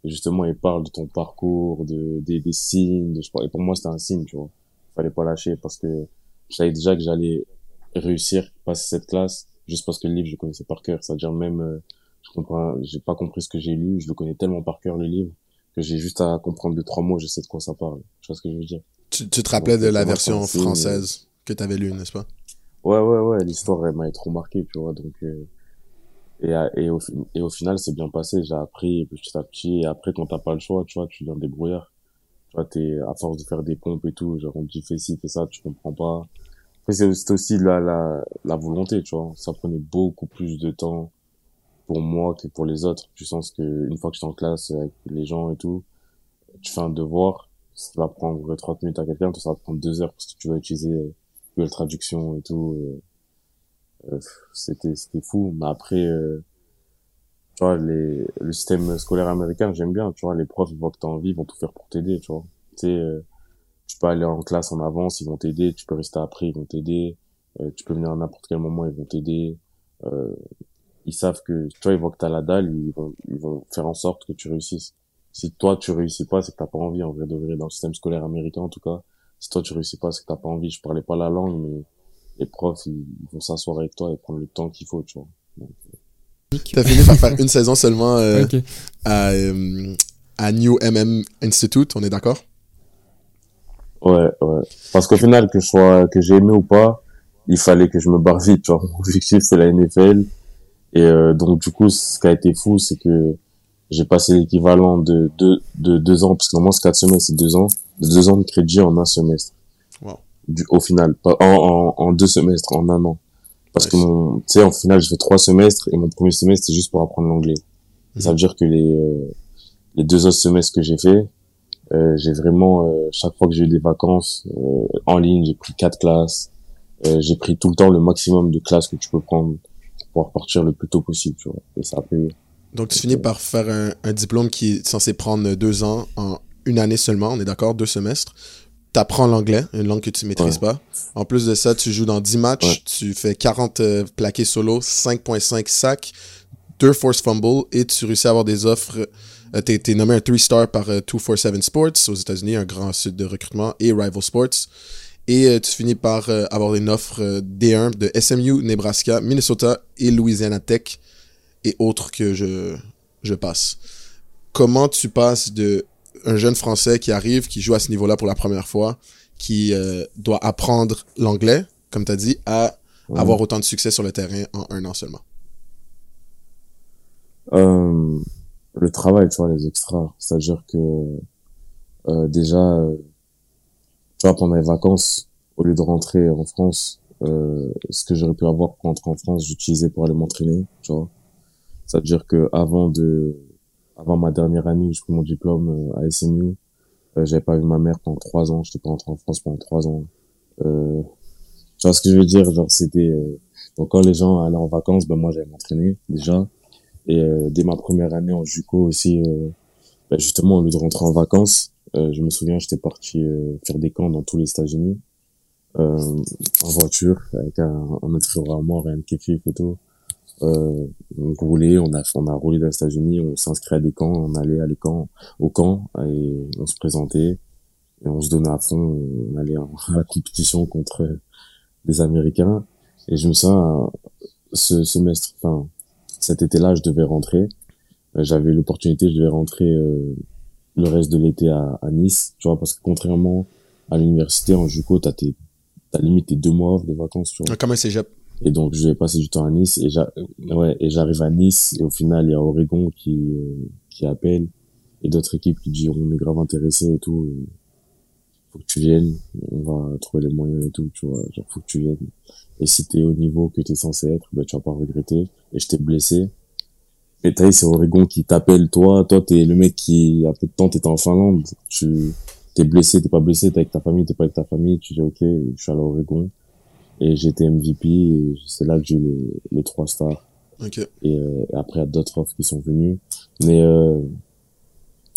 Et justement, il parle de ton parcours, de, des, des signes, de, et pour moi, c'était un signe, tu vois. Fallait pas lâcher parce que je savais déjà que j'allais réussir, passer cette classe, juste parce que le livre, je connaissais par cœur. C'est-à-dire même, euh, je comprends, j'ai pas compris ce que j'ai lu, je le connais tellement par cœur, le livre, que j'ai juste à comprendre deux trois mots je sais de quoi ça parle tu vois ce que je veux dire? Tu, tu te rappelais de la version française que t'avais lue, n'est-ce pas? Ouais, ouais, ouais, l'histoire, elle m'a trop marqué, tu vois, donc, euh, et, et, au, et au final, c'est bien passé, j'ai appris petit à petit, et après, quand t'as pas le choix, tu vois, tu viens débrouillard. Tu vois, t'es, à force de faire des pompes et tout, genre, on te dit fais ci, fais ça, tu comprends pas. Après, c'est aussi la, la, la volonté, tu vois, ça prenait beaucoup plus de temps pour moi que pour les autres, du sens que, une fois que j'étais en classe avec les gens et tout, tu fais un devoir, ce qui va prendre 30 minutes à quelqu'un, toi, ça va prendre deux heures parce que tu vas utiliser euh, Google Traduction et tout, euh, euh, c'était c'était fou. Mais après tu vois les le système scolaire américain j'aime bien tu vois les profs ils voient que t'as envie ils vont tout faire pour t'aider tu vois. Tu sais tu peux aller en classe en avance ils vont t'aider tu peux rester après ils vont t'aider tu peux venir à n'importe quel moment ils vont t'aider ils savent que tu vois ils voient que t'as la dalle ils vont ils vont faire en sorte que tu réussisses si toi tu réussis pas c'est que t'as pas envie en vrai de vrai dans le système scolaire américain en tout cas si toi tu réussis pas c'est que t'as pas envie je parlais pas la langue mais les profs ils, vont s'asseoir avec toi et prendre le temps qu'il faut tu vois T'as fini par faire une saison seulement euh, à, euh, à New MM Institute, on est d'accord? Ouais, ouais. Parce qu'au final, que je sois, que j'ai aimé ou pas, il fallait que je me barre vite, tu vois. Mon objectif, c'est la NFL. Et euh, donc, du coup, ce qui a été fou, c'est que j'ai passé l'équivalent de deux, de deux ans, parce que normalement, c'est quatre semestres, c'est deux ans, de deux ans de crédit en un semestre. Wow. Du, au final, pas, en, en, en deux semestres, en un an. Parce que mon, tu sais, en final, j'ai fait trois semestres et mon premier semestre, c'est juste pour apprendre l'anglais. Ça veut dire que les, euh, les deux autres semestres que j'ai fait, euh, j'ai vraiment, euh, chaque fois que j'ai eu des vacances euh, en ligne, j'ai pris quatre classes. Euh, j'ai pris tout le temps le maximum de classes que tu peux prendre pour pouvoir partir le plus tôt possible, tu vois. Et ça a payé. Donc, tu finis par faire un, un diplôme qui est censé prendre deux ans en une année seulement, on est d'accord, deux semestres. T'apprends l'anglais, une langue que tu maîtrises Ouais. pas. En plus de ça, tu joues dans 10 matchs, Ouais. tu fais 40 euh, plaqués solo, 5.5 sacs, 2 force fumbles et tu réussis à avoir des offres. Euh, t'es, t'es nommé un 3-star par euh, 247 Sports aux États-Unis, un grand site de recrutement, et Rival Sports. Et euh, tu finis par euh, avoir une offre euh, D1 de SMU, Nebraska, Minnesota et Louisiana Tech et autres que je, je passe. Comment tu passes de un jeune Français qui arrive, qui joue à ce niveau-là pour la première fois, qui euh, doit apprendre l'anglais, comme tu as dit, à Ouais. avoir autant de succès sur le terrain en un an seulement? Euh, le travail, tu vois, les extras. C'est-à-dire que euh, déjà, tu vois, pendant les vacances, au lieu de rentrer en France, ce que j'aurais pu avoir pour rentrer en France, j'utilisais pour aller m'entraîner, tu vois. C'est-à-dire que avant de, avant ma dernière année où j'ai pris mon diplôme euh, à SMU, euh, j'avais pas vu ma mère pendant trois ans, j'étais pas rentré en France pendant trois ans. Euh, tu ce que je veux dire, genre c'était, euh, donc quand les gens allaient en vacances, ben moi j'allais m'entraîner déjà. Et euh, dès ma première année en JUCO aussi, euh, bah, justement, au lieu de rentrer en vacances, euh, je me souviens, j'étais parti faire des camps dans tous les États-Unis, en voiture, avec un, un à moi, Ryan Kekif et tout. Euh, on roulait, on a, on a roulé dans les États-Unis, on s'inscrit à des camps, on allait à les camps, au camp, et on se présentait, et on se donnait à fond, on allait à la compétition contre des Américains. Et je me sens, ce semestre, enfin, cet été-là, je devais rentrer. Euh, J'avais l'opportunité, je devais rentrer euh, le reste de l'été à, Nice, tu vois, parce que contrairement à l'université en JUCO, t'as tes, t'as limite tes deux mois de vacances, cégep. Et donc, je vais passer du temps à Nice et ouais, et j'arrive à Nice et au final, il y a Oregon qui, euh, qui appelle et d'autres équipes qui disent on est grave intéressés et tout. euh, Faut que tu viennes, on va trouver les moyens et tout, tu vois. Genre, faut que tu viennes. Et si t'es au niveau que t'es censé être, ben, tu vas pas regretter. Et je t'ai blessé. Et t'as c'est Oregon qui t'appelle, toi. Toi, t'es le mec qui, a peu de temps, t'étais en Finlande. Tu, t'es blessé, t'es pas blessé, t'es avec ta famille, t'es pas avec ta famille. Tu dis, ok, je suis à Oregon. Et j'étais MVP et c'est là que j'ai eu les, les trois stars. Ok. Et, euh, après, il y a d'autres offres qui sont venues. Mais, euh,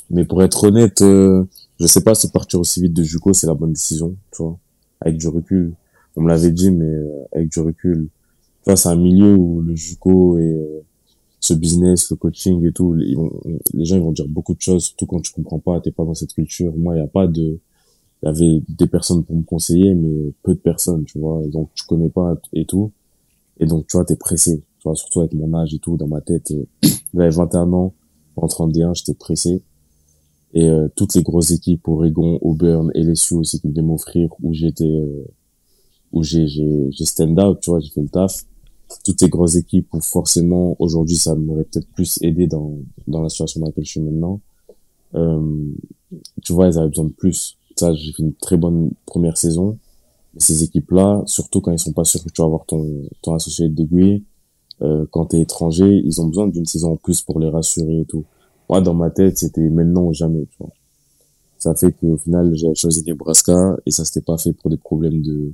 mais pour être honnête, euh, je sais pas si partir aussi vite de Juco, c'est la bonne décision, tu vois. Avec du recul. On me l'avait dit, mais euh, avec du recul. Tu vois, c'est un milieu où le Juco et euh, ce business, le coaching et tout, ils vont- les gens ils vont dire beaucoup de choses, surtout quand tu comprends pas, t'es pas dans cette culture. Moi, il y a pas de, il y avait des personnes pour me conseiller, mais peu de personnes, tu vois. Donc, tu connais pas et tout. Et donc, tu vois, t'es pressé. Tu vois, surtout avec mon âge et tout, dans ma tête. euh, J'avais 21 ans, en 31, j'étais pressé. Et euh, toutes les grosses équipes, Oregon, Auburn, LSU aussi qui devaient m'offrir, où j'étais, euh, où j'ai, j'ai, j'ai stand out, tu vois, j'ai fait le taf. Toutes les grosses équipes où forcément aujourd'hui ça m'aurait peut-être plus aidé dans dans la situation dans laquelle je suis maintenant. Euh, tu vois, elles avaient besoin de plus. Ça, j'ai fait une très bonne première saison. Ces équipes-là, surtout quand ils sont pas sûrs que tu vas avoir ton ton associé de degree, euh, quand t'es étranger, ils ont besoin d'une saison en plus pour les rassurer et tout. Moi, dans ma tête, c'était maintenant ou jamais, tu vois. Ça fait qu'au final, j'ai choisi Nebraska et ça s'était pas fait pour des problèmes de,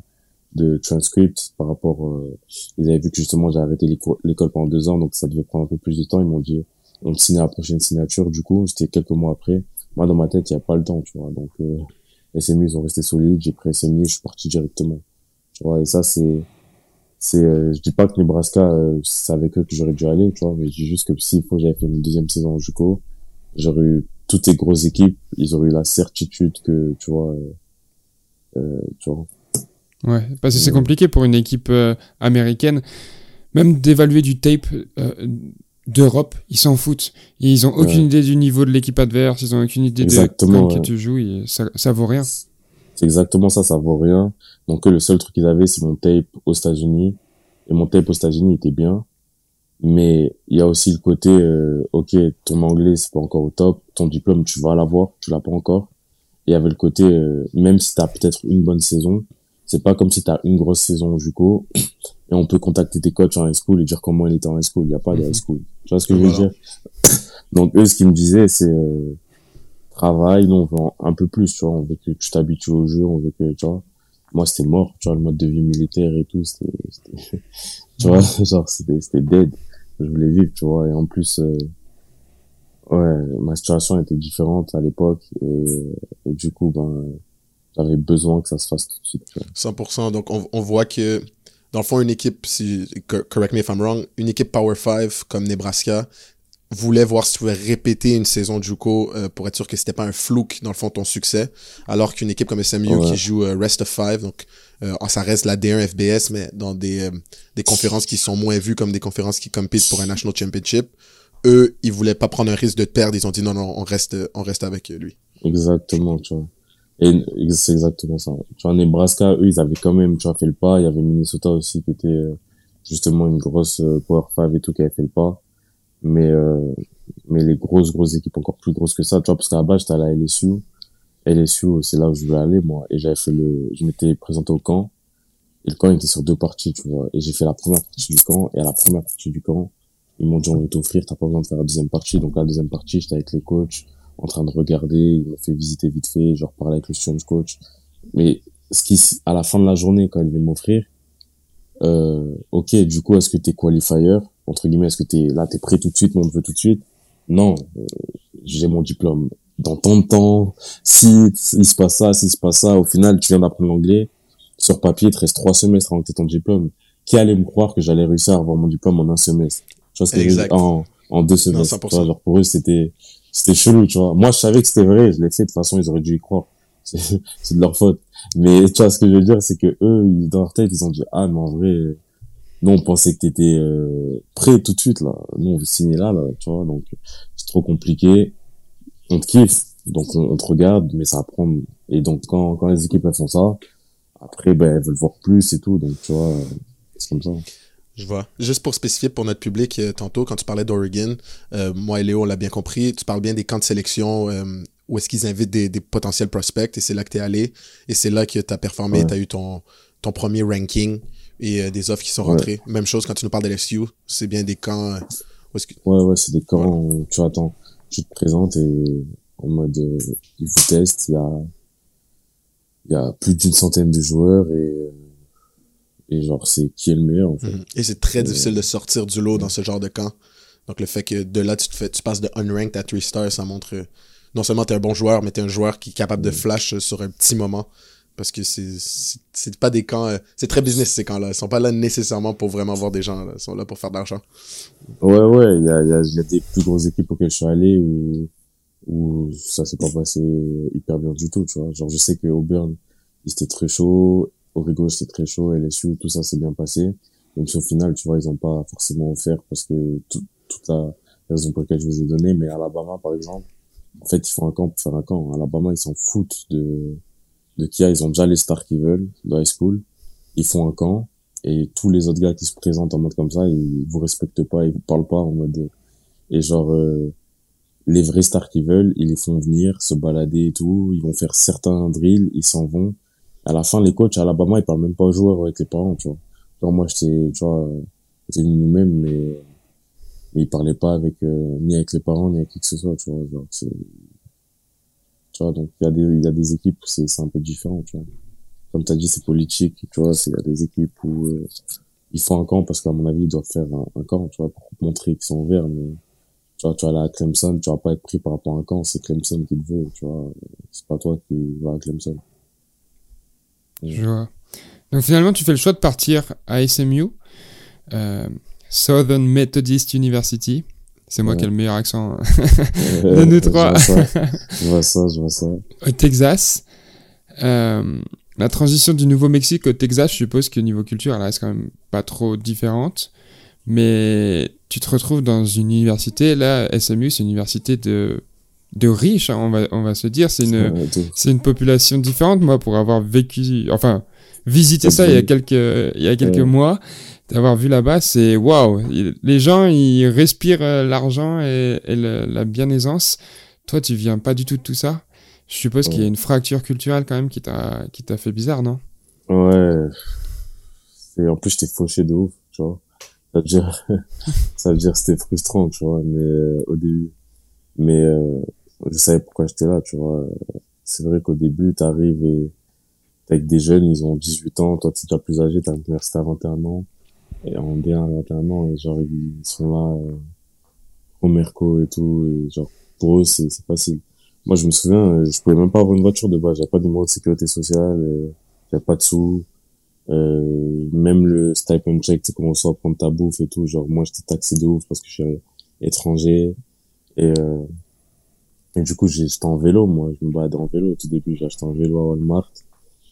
de transcript par rapport, euh, ils avaient vu que justement j'ai arrêté l'école pendant deux ans, donc ça devait prendre un peu plus de temps. Ils m'ont dit, on te signe à la prochaine signature. Du coup, c'était quelques mois après. Moi, dans ma tête, il y a pas le temps, tu vois. Donc, euh, SMU, ils ont resté solides. J'ai pris SMU, je suis parti directement. Tu vois, et ça, c'est, c'est euh, je dis pas que Nebraska euh, c'est avec eux que j'aurais dû aller tu vois mais je dis juste que s'il faut j'avais fait une deuxième saison en JUCO j'aurais eu toutes les grosses équipes ils auraient eu la certitude que tu vois euh, euh tu vois ouais parce que c'est compliqué pour une équipe américaine même d'évaluer du tape d'Europe, ils s'en foutent. Ils ont aucune idée du niveau de l'équipe adverse, ils ont aucune idée Exactement, de quand tu joues, et ça, ça vaut rien. C'est exactement ça, ça vaut rien. Donc le seul truc qu'ils avaient, c'est mon tape aux États-Unis. Et mon tape aux États-Unis était bien. Mais il y a aussi le côté, euh, ok, ton anglais c'est pas encore au top, ton diplôme tu vas l'avoir, tu l'as pas encore. Et il y avait le côté, euh, même si t'as peut-être une bonne saison, c'est pas comme si t'as une grosse saison au JUCO et on peut contacter tes coachs en high school et dire comment il était en high school. Il y a pas de high school. Tu vois ce que je veux dire? Donc eux, ce qu'ils me disaient, c'est euh, travail, nous on veut un peu plus, tu vois, on veut que tu t'habitues au jeu, on veut que, tu vois, moi c'était mort, tu vois, le mode de vie militaire et tout, c'était, tu vois, genre c'était, c'était dead, je voulais vivre, tu vois, et en plus, euh, ouais, ma situation était différente à l'époque, et, et, du coup, ben, j'avais besoin que ça se fasse tout de suite. Tu vois. 100%, donc on, on voit que, dans le fond, une équipe, si, correct me if I'm wrong, une équipe Power 5 comme Nebraska, voulait voir si tu pouvais répéter une saison de Juco euh, pour être sûr que c'était pas un flouk dans le fond ton succès. Alors qu'une équipe comme SMU qui joue euh, Rest of Five donc euh, ça reste la D1 FBS mais dans des des conférences qui sont moins vues comme des conférences qui compitent pour un national championship eux ils voulaient pas prendre un risque de perdre. Ils ont dit non non on reste on reste avec lui. Exactement tu vois et c'est exactement ça tu vois Nebraska eux ils avaient quand même tu vois fait le pas. Il y avait Minnesota aussi qui était justement une grosse Power 5 et tout qui avait fait le pas. Mais euh, mais les grosses grosses équipes encore plus grosses que ça tu vois parce qu'à la base j'étais à la LSU LSU c'est là où je voulais aller moi. Et j'avais fait le je m'étais présenté au camp. Et le camp était sur deux parties tu vois. Et j'ai fait la première partie du camp. Et à la première partie du camp ils m'ont dit on veut t'offrir t'as pas besoin de faire la deuxième partie. Donc la deuxième partie j'étais avec les coachs en train de regarder ils m'ont fait visiter vite fait genre parler avec le strength coach mais ce qui à la fin de la journée quand ils devaient m'offrir euh, ok du coup est-ce que t'es qualifier entre guillemets, est-ce que t'es là, t'es prêt tout de suite, on veut tout de suite? Non, euh, j'ai mon diplôme. Dans ton temps, si il se passe ça, si se passe ça, au final, tu viens d'apprendre l'anglais. Sur papier, il te reste trois semestres avant que ton diplôme. Qui allait me croire que j'allais réussir à avoir mon diplème en un semestre? Tu vois ce que en, en deux semestres. genre pour eux, c'était c'était chelou, tu vois. Moi, je savais que c'était vrai, je l'ai fait. De toute façon, ils auraient dû y croire. C'est de leur faute. Mais tu vois, ce que je veux dire, c'est que eux, dans leur tête, ils ont dit, ah, mais en vrai, nous on pensait que t'étais euh, prêt tout de suite là nous on veut signer là, là tu vois donc c'est trop compliqué on te kiffe donc on, te regarde mais ça apprend et donc quand quand les équipes elles font ça après ben elles veulent voir plus et tout donc tu vois c'est comme ça je vois. Juste pour spécifier pour notre public, euh, tantôt, quand tu parlais d'Oregon, euh, moi et Léo, on l'a bien compris, tu parles bien des camps de sélection euh, où est-ce qu'ils invitent des, des, potentiels prospects et c'est là que tu es allé et c'est là que tu as performé, tu as eu ton, ton premier ranking et euh, des offres qui sont rentrées. Même chose quand tu nous parles de l'FCU, c'est bien des camps. Euh, ouais, ouais, c'est des camps où tu attends, tu te présentes et en mode euh, ils vous testent, il y a il y a plus d'une centaine de joueurs et et genre c'est qui est le meilleur en fait. Mhm. Et c'est très difficile de sortir du lot dans ce genre de camp. Donc le fait que de là tu te fais tu passes de unranked à 3 stars, ça montre non seulement tu es un bon joueur mais tu es un joueur qui est capable de flash sur un petit moment parce que c'est pas des camps euh, c'est très business ces camps là ils sont pas là nécessairement pour vraiment voir des gens là. ils sont là pour faire de l'argent ouais ouais il y a, y, a, y a des plus grosses équipes auxquelles je suis allé où où ça s'est pas passé hyper bien du tout tu vois genre je sais que Auburn c'était très chaud Origo c'était très chaud LSU tout ça s'est bien passé même si au final tu vois ils ont pas forcément offert parce que toute la raison pour laquelle je vous ai donné mais Alabama par exemple en fait, ils font un camp pour faire un camp. Alabama, ils s'en foutent de, de qui a. Ils ont déjà les stars qu'ils veulent de high school. Ils font un camp. Et tous les autres gars qui se présentent en mode comme ça, ils vous respectent pas, ils vous parlent pas en mode, et genre, euh, les vrais stars qui veulent, ils les font venir, se balader et tout. Ils vont faire certains drills, ils s'en vont. À la fin, les coachs à Alabama, ils parlent même pas aux joueurs avec les parents, tu vois. Genre, moi, j'étais, tu vois, c'est nous-mêmes, mais, mais ils parlaient pas avec, euh, ni avec les parents, ni avec qui que ce soit, tu vois. Genre, c'est, tu vois, donc, il y a des, il y a des équipes où c'est, c'est un peu différent, tu vois. Comme t'as dit, c'est politique, tu vois, il y a des équipes où, euh, ils font un camp parce qu'à mon avis, ils doivent faire un, camp, tu vois, pour montrer qu'ils sont verts, mais, tu vois, tu vas aller à Clemson, tu vas pas être pris par rapport à un camp, c'est Clemson qui te veut, tu vois. C'est pas toi qui vas à Clemson. Je vois. Donc finalement, tu fais le choix de partir à SMU, euh, Southern Methodist University. C'est moi Ouais. qui ai le meilleur accent Euh, nous je trois. vois ça, Je vois ça, je vois ça. au Texas. Euh, la transition du Nouveau-Mexique au Texas, je suppose que niveau culture, elle reste quand même pas trop différente. Mais tu te retrouves dans une université, là, SMU, c'est une université de, de riches, hein, on, va, on va se dire. C'est une, c'est une population différente, moi, pour avoir vécu, enfin, visité ça il y a quelques, il y a quelques mois, d'avoir vu là-bas, c'est waouh. Les gens, ils respirent euh, l'argent et, et le- la bien-aisance. Toi, tu viens pas du tout de tout ça. Je suppose qu'il y a une fracture culturelle quand même qui t'a, qui t'a fait bizarre, non? Ouais. Et en plus, j'étais fauché de ouf, tu vois. Ça veut dire, ça veut dire c'était frustrant, tu vois, mais euh, au début. Mais euh, je savais pourquoi j'étais là, tu vois. C'est vrai qu'au début, t'arrives et t'es avec des jeunes, ils ont 18 ans, toi, t'es déjà plus âgé, t'es à l'université à 21 ans, et en D1 à 21 ans, et genre, ils sont là, euh, au Merco et tout, et genre, pour eux, c'est facile. Moi, je me souviens, euh, je pouvais même pas avoir une voiture de base, j'avais pas de numéro de sécurité sociale, euh, j'avais pas de sous, euh, même le stipend check, tu comment on sort prendre ta bouffe et tout, genre, moi, j'étais taxé de ouf parce que je suis étranger, et, euh, et du coup, j'ai- j'étais en vélo, moi, je me baladais en vélo. Au tout début, j'ai acheté un vélo à Walmart,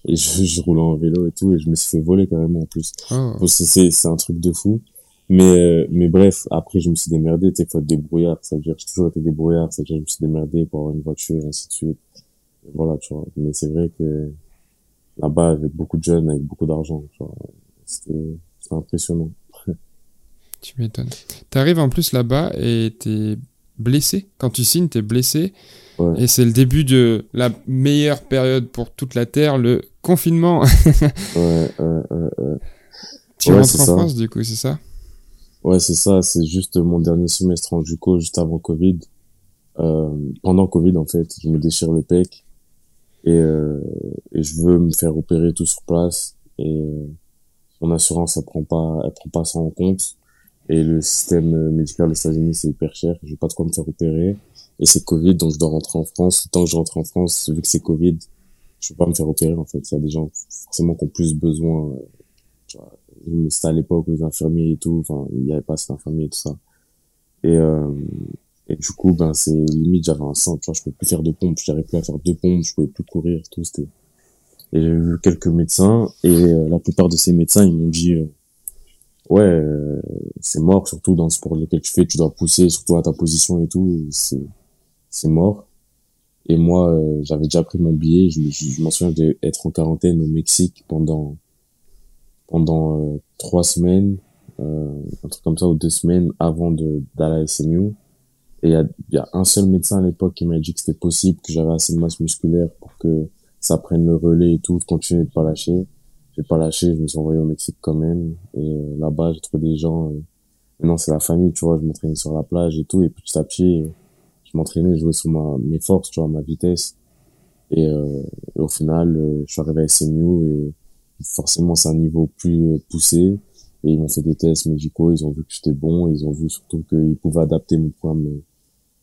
et je, je roulais en vélo et tout, et je me suis fait voler carrément en plus. Bon, c'est c'est c'est un truc de fou. Mais euh, mais bref après je me suis démerdé. Tu sais faut être débrouillard. Ça veut dire j'ai toujours été débrouillard. Ça veut dire je me suis démerdé pour avoir une voiture et ainsi de suite. Et voilà tu vois. Mais c'est vrai que là-bas avec beaucoup de jeunes avec beaucoup d'argent tu vois c'était c'était impressionnant. Tu m'étonnes. T'arrives en plus là-bas et t'es blessé. Quand tu signes, t'es blessé. Ouais. Et c'est le début de la meilleure période pour toute la Terre, le confinement. ouais ouais tu rentres en ça. France, du coup, c'est ça? Ouais, c'est ça, c'est juste mon dernier semestre en JUCO, juste avant Covid. Euh, pendant Covid, en fait, je me déchire le pec et, euh, et je veux me faire opérer tout sur place et euh, mon assurance, elle prend pas, elle prend pas ça en compte et le système euh, médical aux États-Unis, c'est hyper cher, j'ai pas de quoi me faire opérer. Et c'est Covid, donc je dois rentrer en France. Temps que je rentre en France, vu que c'est Covid, je peux pas me faire opérer, en fait. Il y a des gens, forcément, qui ont plus besoin, euh, c'était à l'époque les infirmiers et tout, enfin, il n'y avait pas cet infirmier et tout ça. Et, euh, et du coup, ben, c'est limite, j'avais un sang, tu vois, je pouvais plus faire de pompes, j'arrivais plus à faire deux pompes, je pouvais plus courir, tout, c'était... Et j'ai vu quelques médecins, et euh, la plupart de ces médecins, ils m'ont dit, euh, ouais, euh, c'est mort, surtout dans le sport lequel tu fais, tu dois pousser, surtout à ta position et tout, c'est, c'est mort. Et moi, euh, j'avais déjà pris mon billet, je, me- je, je m'en souviens d'être en quarantaine au Mexique pendant pendant euh, trois semaines, euh, un truc comme ça, ou deux semaines avant de d'aller à SMU. Et il y a, y a un seul médecin à l'époque qui m'a dit que c'était possible, que j'avais assez de masse musculaire pour que ça prenne le relais et tout, de continuer de pas lâcher. J'ai pas lâché, je me suis envoyé au Mexique quand même. Et euh, là-bas, j'ai trouvé des gens. Euh, maintenant, c'est la famille, tu vois. Je m'entraînais sur la plage et tout. Et petit à petit, euh, je m'entraînais, je jouais sur ma, mes forces, tu vois, ma vitesse. Et, euh, et au final, euh, je suis arrivé à SMU et forcément, c'est un niveau plus euh, poussé. Et ils m'ont fait des tests médicaux, ils ont vu que j'étais bon, ils ont vu surtout qu'ils pouvaient adapter mon programme euh,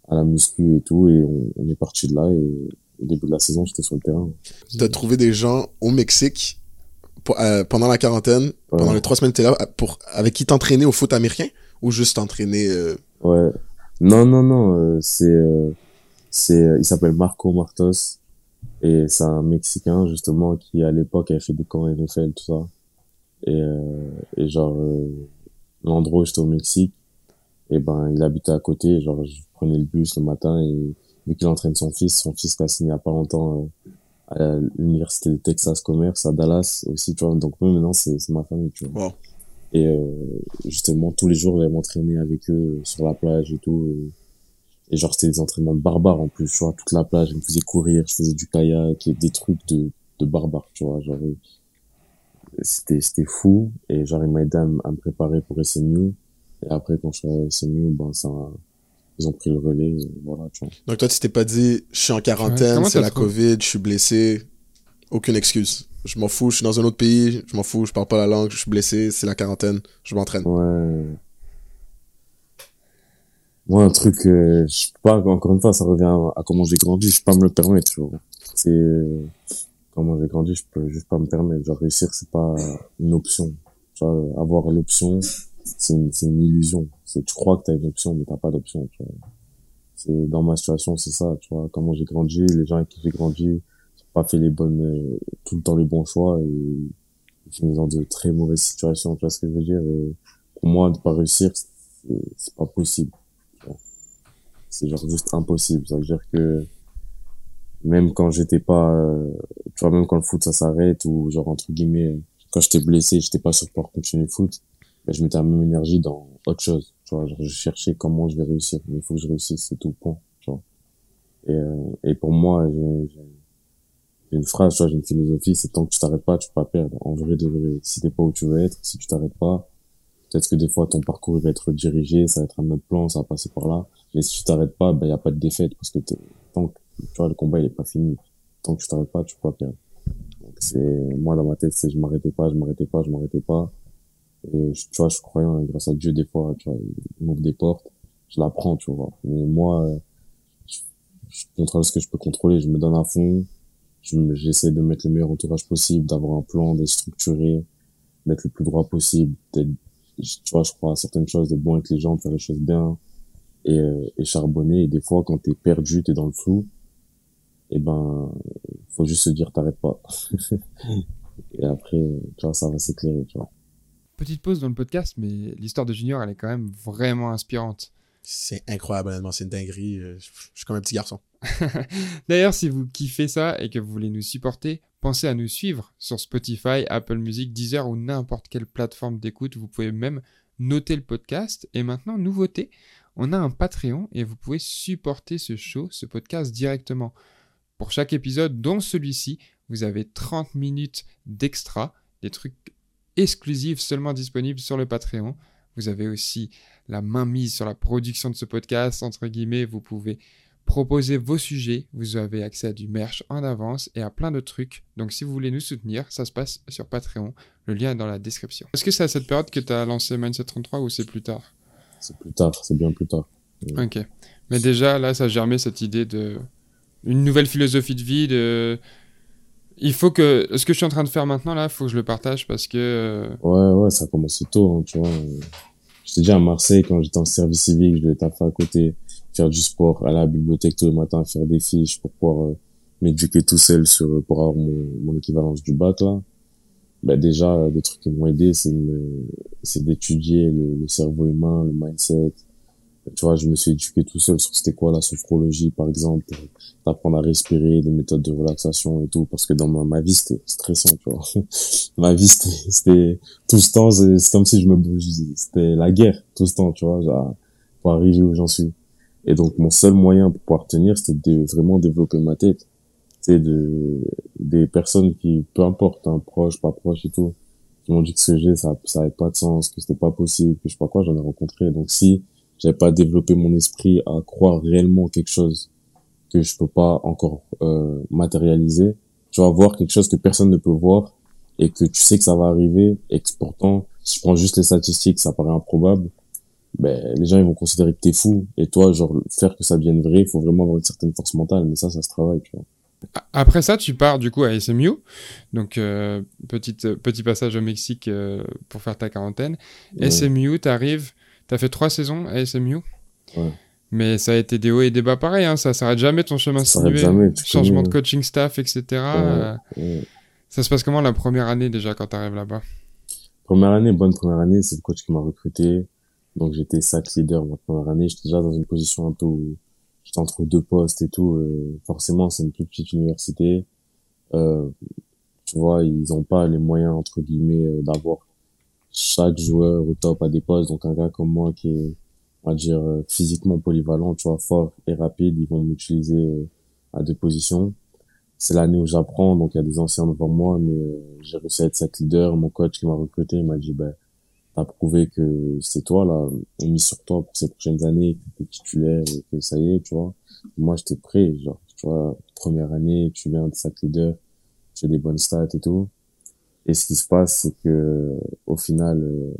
à la muscu et tout. Et on, on est parti de là. Et au début de la saison, j'étais sur le terrain. T'as trouvé des gens au Mexique pour- euh, pendant la quarantaine, pendant les trois semaines que t'es là, pour, avec qui t'entraîner au foot américain? Ou juste t'entraîner euh, Ouais. Non, non, non. euh, c'est, c'est, il s'appelle Marco Martos et c'est un Mexicain justement qui à l'époque avait fait des camps NFL tout ça. Et, et genre l'endroit où j'étais au Mexique, et ben il habitait à côté. Genre je prenais le bus le matin et vu qu'il entraîne son fils, son fils qui a signé il y a pas longtemps euh, à l'université de Texas Commerce à Dallas aussi, tu vois. Donc moi maintenant c'est c'est ma famille, tu vois. Wow. Et euh, justement tous les jours j'allais m'entraîner avec eux sur la plage et tout. Et, et genre c'était des entraînements de barbares en plus, tu vois. Toute la plage, je me faisais courir, je faisais du kayak, et des trucs de de barbares, tu vois. Genre c'était c'était fou et genre il m'a aidé à, à me préparer pour SMU. Et après quand je suis à SMU, ben ça ils ont pris le relais, et voilà, tu vois. Donc toi, tu t'es pas dit, je suis en quarantaine, c'est la trouvé- COVID, je suis blessé. Aucune excuse. Je m'en fous, je suis dans un autre pays, je m'en fous, je parle pas la langue, je suis blessé, c'est la quarantaine, je m'entraîne. Ouais. Moi, un truc, euh, je peux pas, encore une fois, ça revient à, à comment j'ai grandi, je peux pas me le permettre, tu vois. C'est, euh, comment j'ai grandi, je peux juste pas me permettre. Genre, réussir, c'est pas une option. Tu vois, avoir l'option, c'est une, une illusion. C'est, tu crois que t'as une option, mais t'as pas d'option. C'est, dans ma situation, c'est ça, tu vois. Comment j'ai grandi, les gens avec qui j'ai grandi, j'ai pas fait les bonnes, euh, tout le temps les bons choix et ils finissent dans de très mauvaises situations, tu vois ce que je veux dire? Et pour moi, de pas réussir, c'est, pas possible. C'est genre juste impossible. Ça veut dire que même quand j'étais pas, euh, tu vois, même quand le foot ça s'arrête ou genre entre guillemets, quand j'étais blessé, j'étais pas sûr de pouvoir continuer le foot, ben, je mettais la même énergie dans autre chose. Tu vois, je cherchais comment je vais réussir. Il faut que je réussisse, c'est tout point. Tu vois. Et, euh, et pour moi, j'ai, une phrase, tu vois, j'ai une philosophie, c'est tant que tu t'arrêtes pas, tu peux pas perdre. En vrai de vrai, si t'es pas où tu veux être, si tu t'arrêtes pas, peut-être que des fois ton parcours va être dirigé, ça va être un autre plan, ça va passer par là. Mais si tu t'arrêtes pas, ben y a pas de défaite parce que tant que tu vois le combat il est pas fini. Tant que tu t'arrêtes pas, tu peux pas perdre. Donc c'est moi dans ma tête, c'est je m'arrêtais pas, je m'arrêtais pas, je m'arrêtais pas. Et tu vois, je hein, grâce à Dieu des fois, tu vois, il m'ouvre des portes, je la prends, tu vois. Mais moi, euh, je, je contrôle ce que je peux contrôler, je me donne à fond, j'essaie de mettre le meilleur entourage possible, d'avoir un plan, d'être structuré, d'être le plus droit possible, tu vois, je crois à certaines choses, d'être bon avec les gens, de faire les choses bien, et, euh, et charbonner. Et des fois, quand t'es perdu, t'es dans le flou, et ben, faut juste se dire t'arrêtes pas. et après, tu vois, ça va s'éclairer, tu vois. Petite pause dans le podcast, mais l'histoire de Junior, elle est quand même vraiment inspirante. C'est incroyable, honnêtement, c'est une dinguerie. euh, Je je suis comme un petit garçon. D'ailleurs, si vous kiffez ça et que vous voulez nous supporter, pensez à nous suivre sur Spotify, Apple Music, Deezer ou n'importe quelle plateforme d'écoute. Vous pouvez même noter le podcast. Et maintenant, nouveauté, on a un Patreon et vous pouvez supporter ce show, ce podcast directement. Pour chaque épisode, dont celui-ci, vous avez 30 minutes d'extra, des trucs exclusifs seulement disponibles sur le Patreon. Vous avez aussi la main mise sur la production de ce podcast, entre guillemets, vous pouvez proposer vos sujets, vous avez accès à du merch en avance et à plein de trucs. Donc si vous voulez nous soutenir, ça se passe sur Patreon, le lien est dans la description. Est-ce que c'est à cette période que tu as lancé Mindset 33 ou c'est plus tard? C'est plus tard, c'est bien plus tard. Ok. Mais déjà, là, ça a germé cette idée de... Une nouvelle philosophie de vie, de... Il faut que... Ce que je suis en train de faire maintenant, là, faut que je le partage parce que... euh, Ouais, ouais, ça a commencé tôt, hein, tu vois. J'étais déjà à Marseille quand j'étais en service civique, je devais taffer à côté, faire du sport, aller à la bibliothèque tous les matins, faire des fiches pour pouvoir euh, m'éduquer tout seul sur pour avoir mon, mon équivalence du bac là. Bah déjà euh, des trucs qui m'ont aidé, c'est c'est d'étudier le cerveau humain, le mindset. Tu vois, je me suis éduqué tout seul sur c'était quoi la sophrologie par exemple, pour d'apprendre à respirer, des méthodes de relaxation et tout, parce que dans ma, ma vie c'était stressant, tu vois. ma vie c'était tout ce temps, c'est comme si je me c'était la guerre tout ce temps, tu vois, pour arriver où j'en suis. Et donc mon seul moyen pour pouvoir tenir, c'était de vraiment développer ma tête. C'est de des personnes qui, peu importe, hein, proches, pas proches et tout, qui m'ont dit que ce jet, ça, ça avait pas de sens, que c'était pas possible, que je sais pas quoi, j'en ai rencontré. Donc si j'avais pas développé mon esprit à croire réellement quelque chose que je peux pas encore euh, matérialiser, tu vas voir quelque chose que personne ne peut voir et que tu sais que ça va arriver et que pourtant, si je prends juste les statistiques, ça paraît improbable, ben, les gens, ils vont considérer que t'es fou. Et toi, genre, faire que ça devienne vrai, il faut vraiment avoir une certaine force mentale. Mais ça, ça se travaille, tu vois. Après ça, tu pars du coup à SMU, donc euh, petite, euh, petit passage au Mexique euh, pour faire ta quarantaine. Ouais. SMU, t'arrives, t'as fait trois saisons à SMU, Ouais. mais ça a été des hauts et des bas pareils, hein, ça s'arrête jamais ton chemin sinueux, jamais, changement de coaching staff, etc. euh, Ouais. ça se passe comment la première année déjà quand t'arrives là-bas? Première année, bonne première année, c'est le coach qui m'a recruté. Donc, j'étais sac leader ma première année. J'étais déjà dans une position un peu où j'étais entre deux postes et tout. euh, forcément, c'est une plus petite université. Euh, tu vois, ils ont pas les moyens entre guillemets euh, d'avoir chaque joueur au top à des postes. Donc un gars comme moi qui est, on va dire, euh, physiquement polyvalent, tu vois, fort et rapide, ils vont m'utiliser euh, à deux positions. C'est l'année où j'apprends, donc il y a des anciens devant moi, mais euh, j'ai réussi à être cette leader. Mon coach qui m'a recruté, il m'a dit, ben, t'as prouvé que c'est toi, là, on mise sur toi pour ces prochaines années, que t'es titulaire et que ça y est, tu vois. Moi, j'étais prêt, genre, tu vois, première année, tu viens de cette leader, tu as des bonnes stats et tout. Et ce qui se passe, c'est que, au final, euh,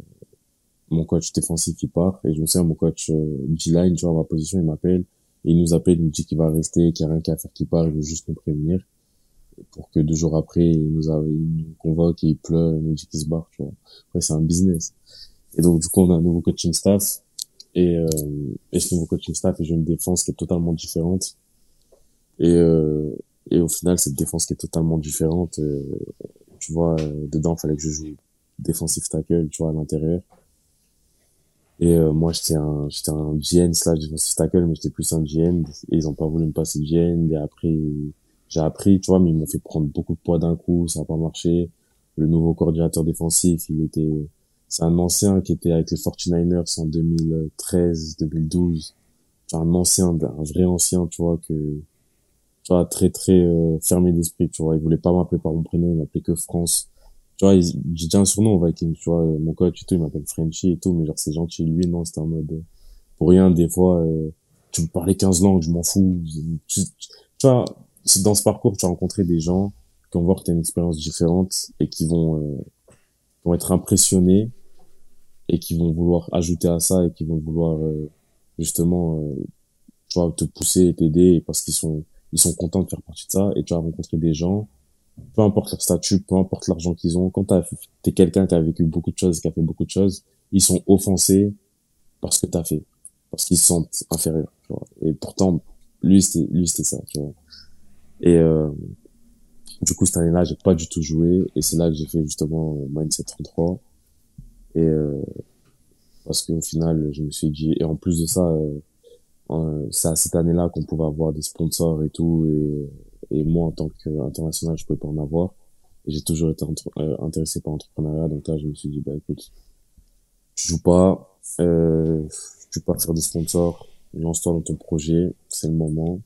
mon coach défensif, il part, et je me souviens, mon coach euh, G-Line, tu vois, ma position, il m'appelle, il nous appelle, il nous dit qu'il va rester, qu'il n'y a rien qu'à faire qu'il part, il veut juste nous prévenir. Pour que deux jours après, il nous, a, il nous convoque, et il pleure, il nous dit qu'il se barre, tu vois. Après, c'est un business. Et donc, du coup, on a un nouveau coaching staff, et, euh, et ce nouveau coaching staff, et j'ai une défense qui est totalement différente. Et, euh, et au final, cette défense qui est totalement différente, euh, tu vois, euh, dedans, fallait que je joue défensif tackle, tu vois, à l'intérieur. Et euh, moi, j'étais un, j'étais un GN slash defensive tackle, mais j'étais plus un GN. Et ils ont pas voulu me passer GN. Et après, j'ai appris, tu vois, mais ils m'ont fait prendre beaucoup de poids d'un coup. Ça a pas marché. Le nouveau coordinateur défensif, il était, c'est un ancien qui était avec les 49ers en 2013, 2012. Enfin, un ancien, un vrai ancien, tu vois, que, tu vois, très, très euh, fermé d'esprit, tu vois. Il voulait pas m'appeler par mon prénom, il m'appelait que France. Tu vois, j'ai déjà un surnom au Viking, tu vois, mon coach et tout, il m'appelle Frenchy et tout, mais genre c'est gentil, lui, non, c'était en mode, euh, pour rien, des fois, euh, tu me parlais 15 langues, je m'en fous, tu, tu vois, c'est dans ce parcours, tu as rencontré des gens qui vont voir que tu as une expérience différente et qui vont, euh, vont être impressionnés et qui vont vouloir ajouter à ça et qui vont vouloir, euh, justement, euh, tu vois, te pousser et t'aider parce qu'ils sont, ils sont contents de faire partie de ça et tu vas rencontrer des gens peu importe leur statut, peu importe l'argent qu'ils ont, quand t'es quelqu'un qui a vécu beaucoup de choses, qui a fait beaucoup de choses, ils sont offensés parce que t'as fait, parce qu'ils se sentent inférieurs, tu vois. Et pourtant, lui, c'était, lui, c'était ça, tu vois. Et, euh, du coup, cette année-là, j'ai pas du tout joué, et c'est là que j'ai fait justement Mindset 33. Et, euh, parce qu'au final, je me suis dit, et en plus de ça, euh, euh, c'est à cette année-là qu'on pouvait avoir des sponsors et tout, et, et moi, en tant qu'international, je pouvais pas en avoir. J'ai toujours été entre- euh, intéressé par l'entrepreneuriat, donc là, je me suis dit, bah écoute, tu joues pas, euh, tu peux pas faire des sponsors, lance-toi dans ton projet, c'est le moment.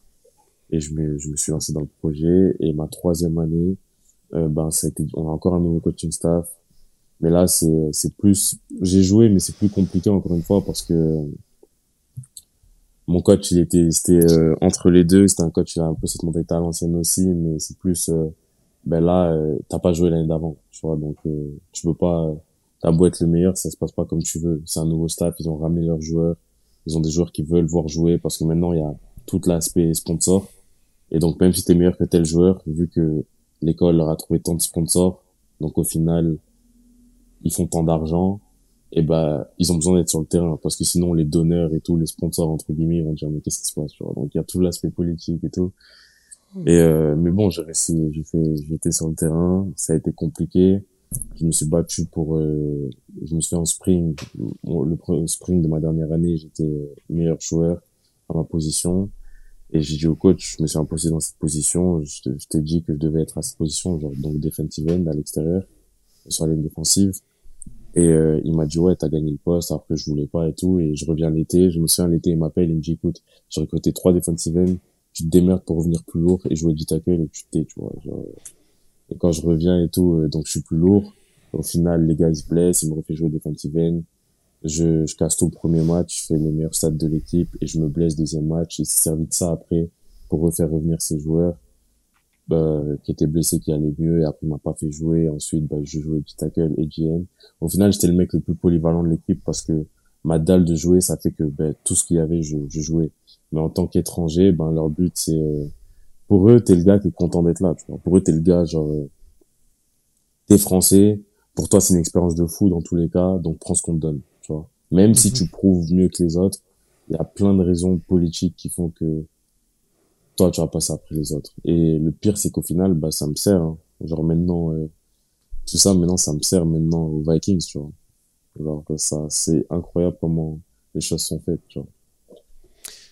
Et je me, je me suis lancé dans le projet, et ma troisième année, euh, ben, ça a été, on a encore un nouveau coaching staff, mais là, c'est, c'est plus, j'ai joué, mais c'est plus compliqué encore une fois parce que mon coach, il était, c'était euh, entre les deux. C'était un coach, il a un peu cette mentalité à l'ancienne aussi, mais c'est plus, euh, ben là, euh, t'as pas joué l'année d'avant, tu vois, donc euh, tu peux pas, euh, t'as beau être le meilleur, ça se passe pas comme tu veux. C'est un nouveau staff, ils ont ramené leurs joueurs, ils ont des joueurs qui veulent voir jouer parce que maintenant il y a tout l'aspect sponsor. Et donc même si t'es meilleur que tel joueur, vu que l'école leur a trouvé tant de sponsors, donc au final, ils font tant d'argent, et ben ils ont besoin d'être sur le terrain parce que sinon les donneurs et tout les sponsors entre guillemets vont dire mais qu'est-ce qui se passe tu vois donc il y a tout l'aspect politique et tout. Et euh, mais bon j'ai réussi j'ai fait j'étais sur le terrain ça a été compliqué. Je me suis battu pour euh, je me suis fait en spring. Le spring de ma dernière année j'étais euh, meilleur joueur à ma position. Et j'ai dit au coach je me suis imposé dans cette position. Je t'ai dit que je devais être à cette position genre donc defensive end à l'extérieur sur la ligne défensive et euh, il m'a dit ouais t'as gagné le poste alors que je voulais pas et tout. Et je reviens l'été. Je me souviens l'été il m'appelle il me dit écoute j'ai recruté trois defensive ends. Tu te démerdes pour revenir plus lourd et jouer du tackle et tu t'es tu vois genre, et quand je reviens et tout euh, donc je suis plus lourd. Au final les gars ils se blessent ils me refait jouer defensive end. Je, je casse tout premier match je fais les meilleurs stats de l'équipe et je me blesse deuxième match. Il s'est servi de ça après pour refaire revenir ses joueurs bah, qui étaient blessés qui allaient mieux et après il m'a pas fait jouer ensuite bah, je jouais du tackle et GN au final, j'étais le mec le plus polyvalent de l'équipe parce que ma dalle de jouer, ça fait que ben, tout ce qu'il y avait, je, je jouais. Mais en tant qu'étranger, ben leur but, c'est euh, pour eux, t'es le gars qui est content d'être là. Tu vois. Pour eux, t'es le gars genre euh, t'es français. Pour toi, c'est une expérience de fou dans tous les cas, donc prends ce qu'on te donne. Tu vois. Même si Mhm. tu prouves mieux que les autres, il y a plein de raisons politiques qui font que toi, tu vas passer après les autres. Et le pire, c'est qu'au final, bah ça me sert. hein. Genre maintenant. euh, tout ça maintenant ça me sert maintenant aux Vikings tu vois genre que ça c'est incroyable comment les choses sont faites tu vois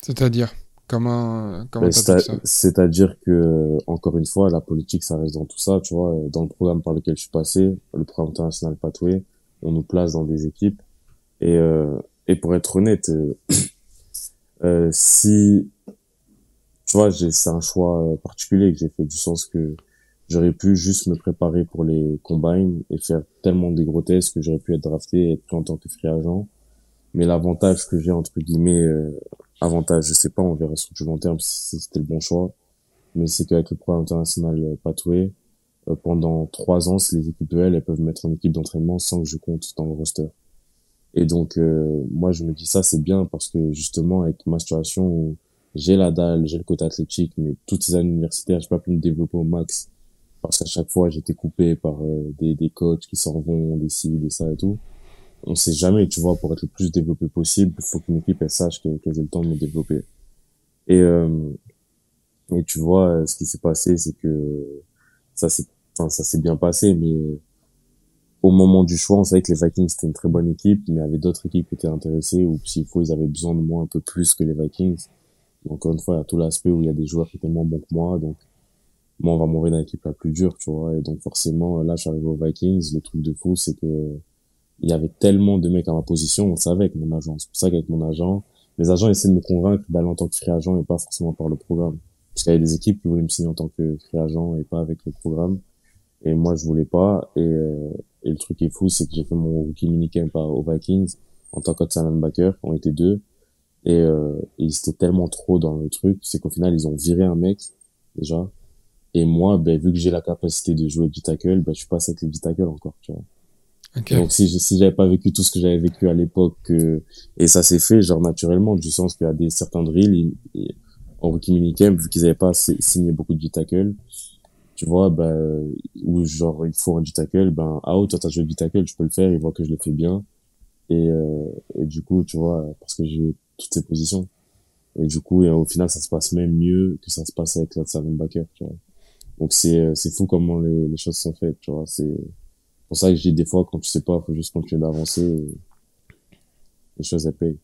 C'est-à-dire, Comment, comment t'appliques c'est-à- ça? C'est-à-dire que, encore une fois, la politique, ça reste dans tout ça, tu vois. Dans le programme par lequel je suis passé, le programme international Pathway, on nous place dans des équipes. Et, euh, et pour être honnête, euh, euh, si, tu vois, c'est un choix euh, particulier que j'ai fait, du sens que j'aurais pu juste me préparer pour les combines et faire tellement des grotesques que j'aurais pu être drafté et être pris en tant que free agent. Mais l'avantage que j'ai, entre guillemets, euh, avantage, je sais pas, on verra sur du long terme si c'était le bon choix, mais c'est qu'avec le programme international euh, Pathway, euh, pendant trois ans, si les équipes EL, elles peuvent mettre en équipe d'entraînement sans que je compte dans le roster. Et donc, euh, moi, je me dis ça, c'est bien parce que justement, avec ma situation où j'ai la dalle, j'ai le côté athlétique, mais toutes ces années universitaires, j'ai pas pu me développer au max parce qu'à chaque fois, j'étais coupé par euh, des, des coachs qui s'en vont, des ci, des ça et tout. On sait jamais, tu vois, pour être le plus développé possible, il faut qu'une équipe, elle sache qu'elle qu'elle ait le temps de me développer. Et, euh, et tu vois, euh, ce qui s'est passé, c'est que ça s'est, enfin, ça s'est bien passé, mais euh, au moment du choix, on savait que les Vikings c'était une très bonne équipe, mais il y avait d'autres équipes qui étaient intéressées ou s'il faut, ils avaient besoin de moi un peu plus que les Vikings. Encore une fois, il y a tout l'aspect où il y a des joueurs qui étaient moins bons que moi, donc moi, on va m'envoyer dans l'équipe la plus dure, tu vois. Et donc forcément, là, je suis arrivé aux Vikings. Le truc de fou, c'est que il y avait tellement de mecs à ma position, on savait avec mon agent. C'est pour ça qu'avec mon agent, mes agents essaient de me convaincre d'aller en tant que free agent et pas forcément par le programme. Parce qu'il y avait des équipes qui voulaient me signer en tant que free agent et pas avec le programme. Et moi, je voulais pas. Et, euh, et le truc qui est fou, c'est que j'ai fait mon rookie minicamp aux Vikings en tant qu'outside linebacker. On était deux. Et, euh, et ils étaient tellement trop dans le truc, c'est qu'au final, ils ont viré un mec, déjà. Et moi, ben, vu que j'ai la capacité de jouer du tackle, ben, je suis passé avec le tackle encore, tu vois. Ok. Donc si je- si j'avais pas vécu tout ce que j'avais vécu à l'époque euh, et ça s'est fait genre naturellement du sens qu'il y a des certains drills ils- ils- en rookie minicamp vu qu'ils avaient pas si- signé beaucoup de tackle tu vois ben ou genre il faut un tackle ben out toi t'as joué du tackle je peux le faire ils voient que je le fais bien et euh, et du coup tu vois parce que j'ai toutes ces positions et du coup et au final ça se passe même mieux que ça se passe avec l'outside linebacker tu vois donc c'est euh, c'est fou comment les, choses sont faites tu vois c'est pour ça que je dis des fois, quand tu sais pas, faut juste continuer d'avancer. Les choses, elles payent.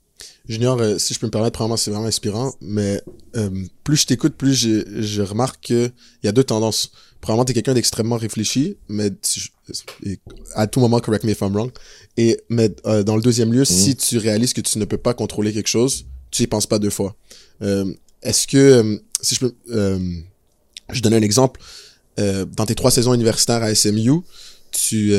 Junior, euh, si je peux me permettre, probablement c'est vraiment inspirant, mais euh, plus je t'écoute, plus je, je remarque qu'il y a deux tendances. Probablement, tu es quelqu'un d'extrêmement réfléchi, mais à tout moment, correct me if I'm wrong. Et, mais euh, dans le deuxième lieu, si tu réalises que tu ne peux pas contrôler quelque chose, tu y penses pas deux fois. Euh, Est-ce que, si je peux, je donne un exemple, dans tes trois saisons universitaires à SMU, tu,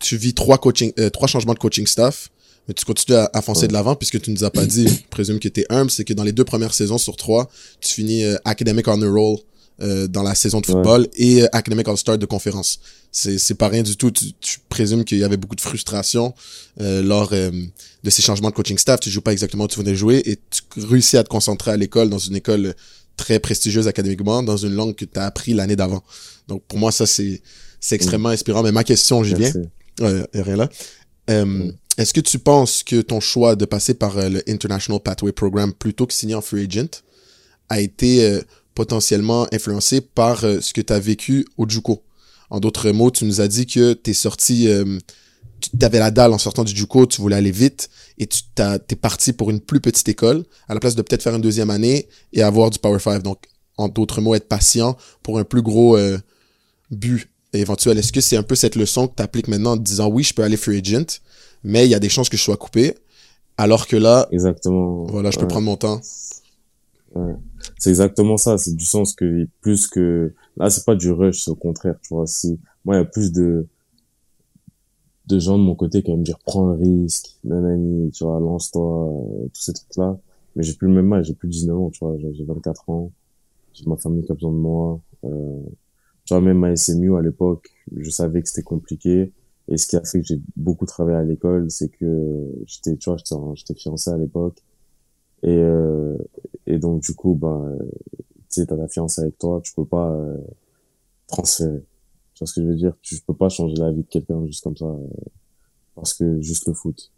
tu vis trois, coaching, trois changements de coaching staff, mais tu continues à, à foncer Ouais. de l'avant puisque tu nous as pas dit, je présume que tu es humble, c'est que dans les deux premières saisons sur trois, tu finis euh, Academic Honor Roll euh, dans la saison de Ouais. football et euh, Academic All-Star de conférence. C'est c'est pas rien du tout. Tu, tu présumes qu'il y avait beaucoup de frustration euh, lors euh, de ces changements de coaching staff. Tu joues pas exactement où tu venais jouer et tu réussis à te concentrer à l'école dans une école très prestigieuse académiquement, dans une langue que tu as appris l'année d'avant. Donc pour moi, ça c'est c'est extrêmement inspirant. Mais ma question, Julien, Merci. Ouais, y a rien là. Euh, Mm. Est-ce que tu penses que ton choix de passer par euh, le International Pathway Program plutôt que signer en free agent a été euh, potentiellement influencé par euh, ce que tu as vécu au JUCO? En d'autres mots, tu nous as dit que tu es sorti, tu avais la dalle en sortant du JUCO, tu voulais aller vite et tu t'es parti pour une plus petite école à la place de peut-être faire une deuxième année et avoir du Power 5. Donc, en d'autres mots, être patient pour un plus gros but éventuel. Est-ce que c'est un peu cette leçon que tu appliques maintenant en disant oui, je peux aller free agent, mais il y a des chances que je sois coupé, alors que là, Exactement. voilà, je peux Ouais. prendre mon temps. Ouais. C'est exactement ça. C'est du sens que plus que là, c'est pas du rush, c'est au contraire. Tu vois, si moi, il y a plus de de gens de mon côté qui vont me dire prends le risque, nanani, tu vois, lance-toi, euh, tous ces trucs-là. Mais j'ai plus le même âge, j'ai plus de 19 ans, tu vois, j'ai j'ai 24 ans, j'ai ma famille qui a besoin de moi. Euh, tu vois, même à SMU à l'époque, je savais que c'était compliqué. Et ce qui a fait que j'ai beaucoup travaillé à l'école, c'est que j'étais, tu vois, j'étais fiancé à l'époque. Et, euh, et donc, du coup, euh, tu sais, t'as ta fiancée avec toi, tu peux pas euh, transférer. Tu vois ce que je veux dire? Tu peux pas changer la vie de quelqu'un juste comme ça, euh, parce que juste le foot.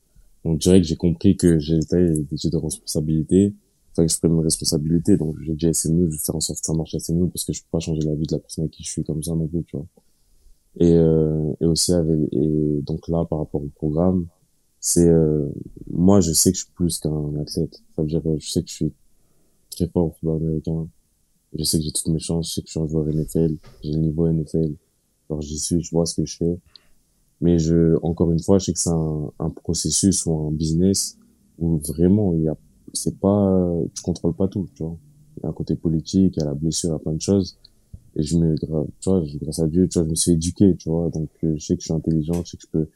Donc, je dirais que j'ai compris que j'étais j'ai des responsabilités. Enfin, que je mes responsabilités. Donc, j'ai dit à SMU, je vais faire en sorte que ça marche à SMU parce que je peux pas changer la vie de la personne avec qui je suis comme ça non plus, tu vois. Et, euh, et aussi avec, et donc là, par rapport au programme, c'est, euh, moi, je sais que je suis plus qu'un athlète. Dire, je sais que je suis très fort au football américain. Je sais que j'ai toutes mes chances, je sais que je suis un joueur NFL, j'ai le niveau NFL. Alors j'y suis, je vois ce que je fais. Mais je, encore une fois, je sais que c'est un, un processus ou un business où vraiment il y a, c'est pas, tu contrôles pas tout, tu vois. Il y a un côté politique, il y a la blessure, il y a plein de choses. Et je me, tu vois, grâce à Dieu, tu vois, je me suis éduqué, tu vois. Donc, euh, je sais que je suis intelligent, je sais que je peux,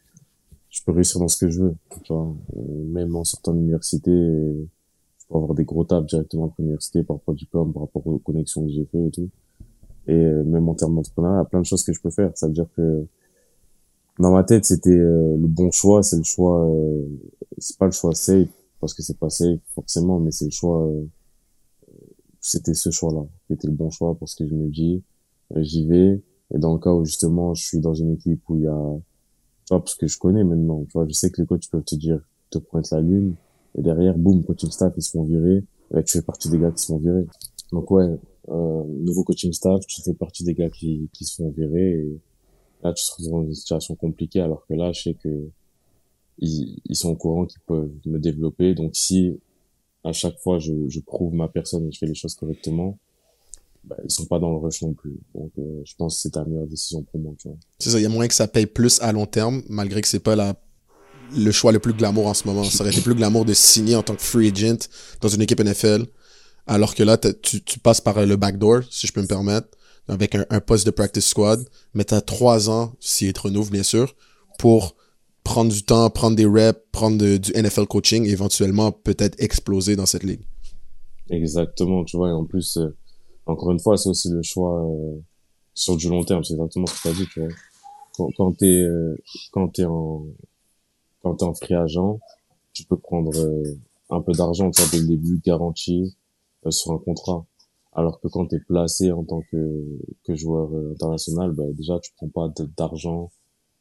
je peux réussir dans ce que je veux, tu vois. Euh, même en sortant de l'université, je peux avoir des gros tables directement après l'université par rapport au diplôme, par rapport aux connexions que j'ai fait et tout. Et euh, même en termes d'entrepreneuriat, il y a plein de choses que je peux faire. Ça veut dire que dans ma tête, c'était le bon choix, c'est le choix, c'est pas le choix safe parce que c'est pas safe forcément, mais c'est le choix c'était ce choix-là qui était le bon choix pour ce que je me dis. Euh, j'y vais. Et dans le cas où justement je suis dans une équipe où il y a, tu vois, parce que je connais maintenant, tu vois, je sais que les coachs peuvent te dire, te pointer la lune, et derrière, boum, coaching staff, ils se font virer, et tu fais partie des gars qui se font virer. Donc ouais, euh, nouveau coaching staff, tu fais partie des gars qui, qui se font virer, et là, tu te retrouves dans une situation compliquée, alors que là, je sais que ils, ils sont au courant qu'ils peuvent me développer, donc si à chaque fois je, je prouve ma personne et je fais les choses correctement, bah, ils sont pas dans le rush non plus. Donc euh, je pense que c'est la meilleure décision pour moi. C'est ça, il y a moyen que ça paye plus à long terme, malgré que c'est pas la le choix le plus glamour en ce moment. Ça aurait été plus glamour de signer en tant que free agent dans une équipe NFL, alors que là, tu, tu passes par le backdoor, si je peux me permettre, avec un, un poste de practice squad, mais tu as trois ans, s'il est renouvelé bien sûr, pour prendre du temps, prendre des reps, prendre du NFL coaching éventuellement peut-être exploser dans cette ligue. Exactement, tu vois, et en plus, euh, encore une fois, c'est aussi le choix euh, sur du long terme, c'est exactement ce que tu as dit, tu vois. Quand, quand tu es, euh, en, quand t'es en free agent, tu peux prendre un peu d'argent, dès le début, garanti sur un contrat. Alors que quand tu es placé en tant que, que joueur international, bah, déjà, tu prends pas d'argent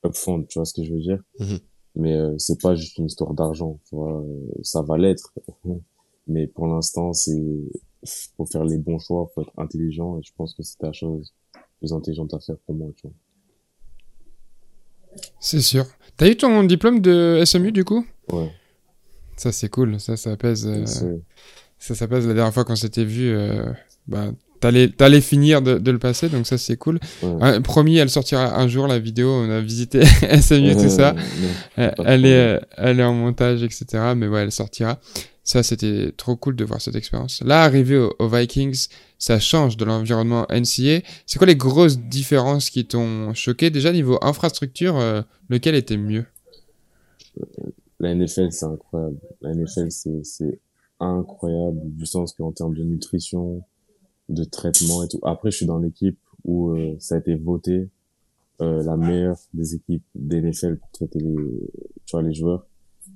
upfront, tu vois ce que je veux dire mhm. Mais euh, c'est pas juste une histoire d'argent, tu vois, ça va l'être. Mais pour l'instant, c'est faut faire les bons choix, faut être intelligent et je pense que c'est la chose plus intelligente à faire pour moi, tu vois. C'est sûr. T'as eu ton diplôme de SMU du coup? Ouais. Ça c'est cool, ça ça pèse. Euh, ça ça pèse la dernière fois qu'on s'était vu. Euh, bah, T'allais, t'allais finir de, de, le passer, donc ça c'est cool. Ouais. promis, elle sortira un jour la vidéo. On a visité SMU tout ça. elle est, elle est en montage, etc. Mais ouais, elle sortira. Ça, c'était trop cool de voir cette expérience. Là, arrivé aux, Vikings, ça change de l'environnement NCA. C'est quoi les grosses différences qui t'ont choqué? Déjà, niveau infrastructure, euh, lequel était mieux? La NFL, c'est incroyable. La NFL, c'est, c'est incroyable du sens qu'en termes de nutrition, de traitement et tout. Après, je suis dans l'équipe où euh, ça a été voté euh, la meilleure des équipes d'NFL pour traiter les, tu vois, les joueurs.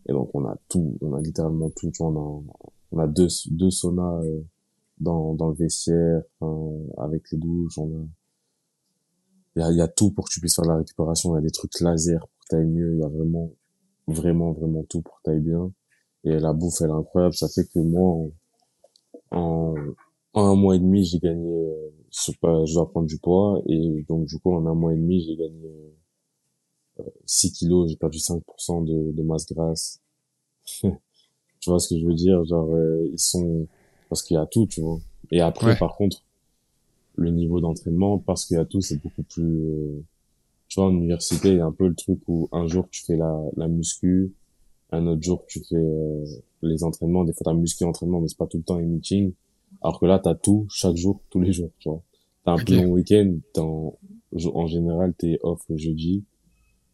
Et donc, on a tout, on a littéralement tout. Tu vois, on a, on a deux, deux saunas euh, dans, dans le vestiaire, avec les douches. On a, il y a, y a tout pour que tu puisses faire la récupération. Il y a des trucs laser pour que tu ailles mieux. Il y a vraiment, vraiment, vraiment tout pour que tu ailles bien. Et la bouffe, elle est incroyable. Ça fait que moi, en un mois et demi, j'ai gagné, euh, je dois prendre du poids, et donc du coup, en un mois et demi, j'ai gagné euh, 6 kilos, j'ai perdu 5% de, de masse grasse. tu vois ce que je veux dire? Genre, euh, ils sont... Parce qu'il y a tout, tu vois. Et après, par contre, le niveau d'entraînement, parce qu'il y a tout, c'est beaucoup plus... Euh, tu vois, en université, il y a un peu le truc où un jour, tu fais la, la muscu, un autre jour, tu fais euh, les entraînements. Des fois, t'as muscu entraînement, mais c'est pas tout le temps les meetings. Alors que là, t'as tout chaque jour, tous les jours, tu vois. T'as un plus long week-end, en, en général, t'es off le jeudi,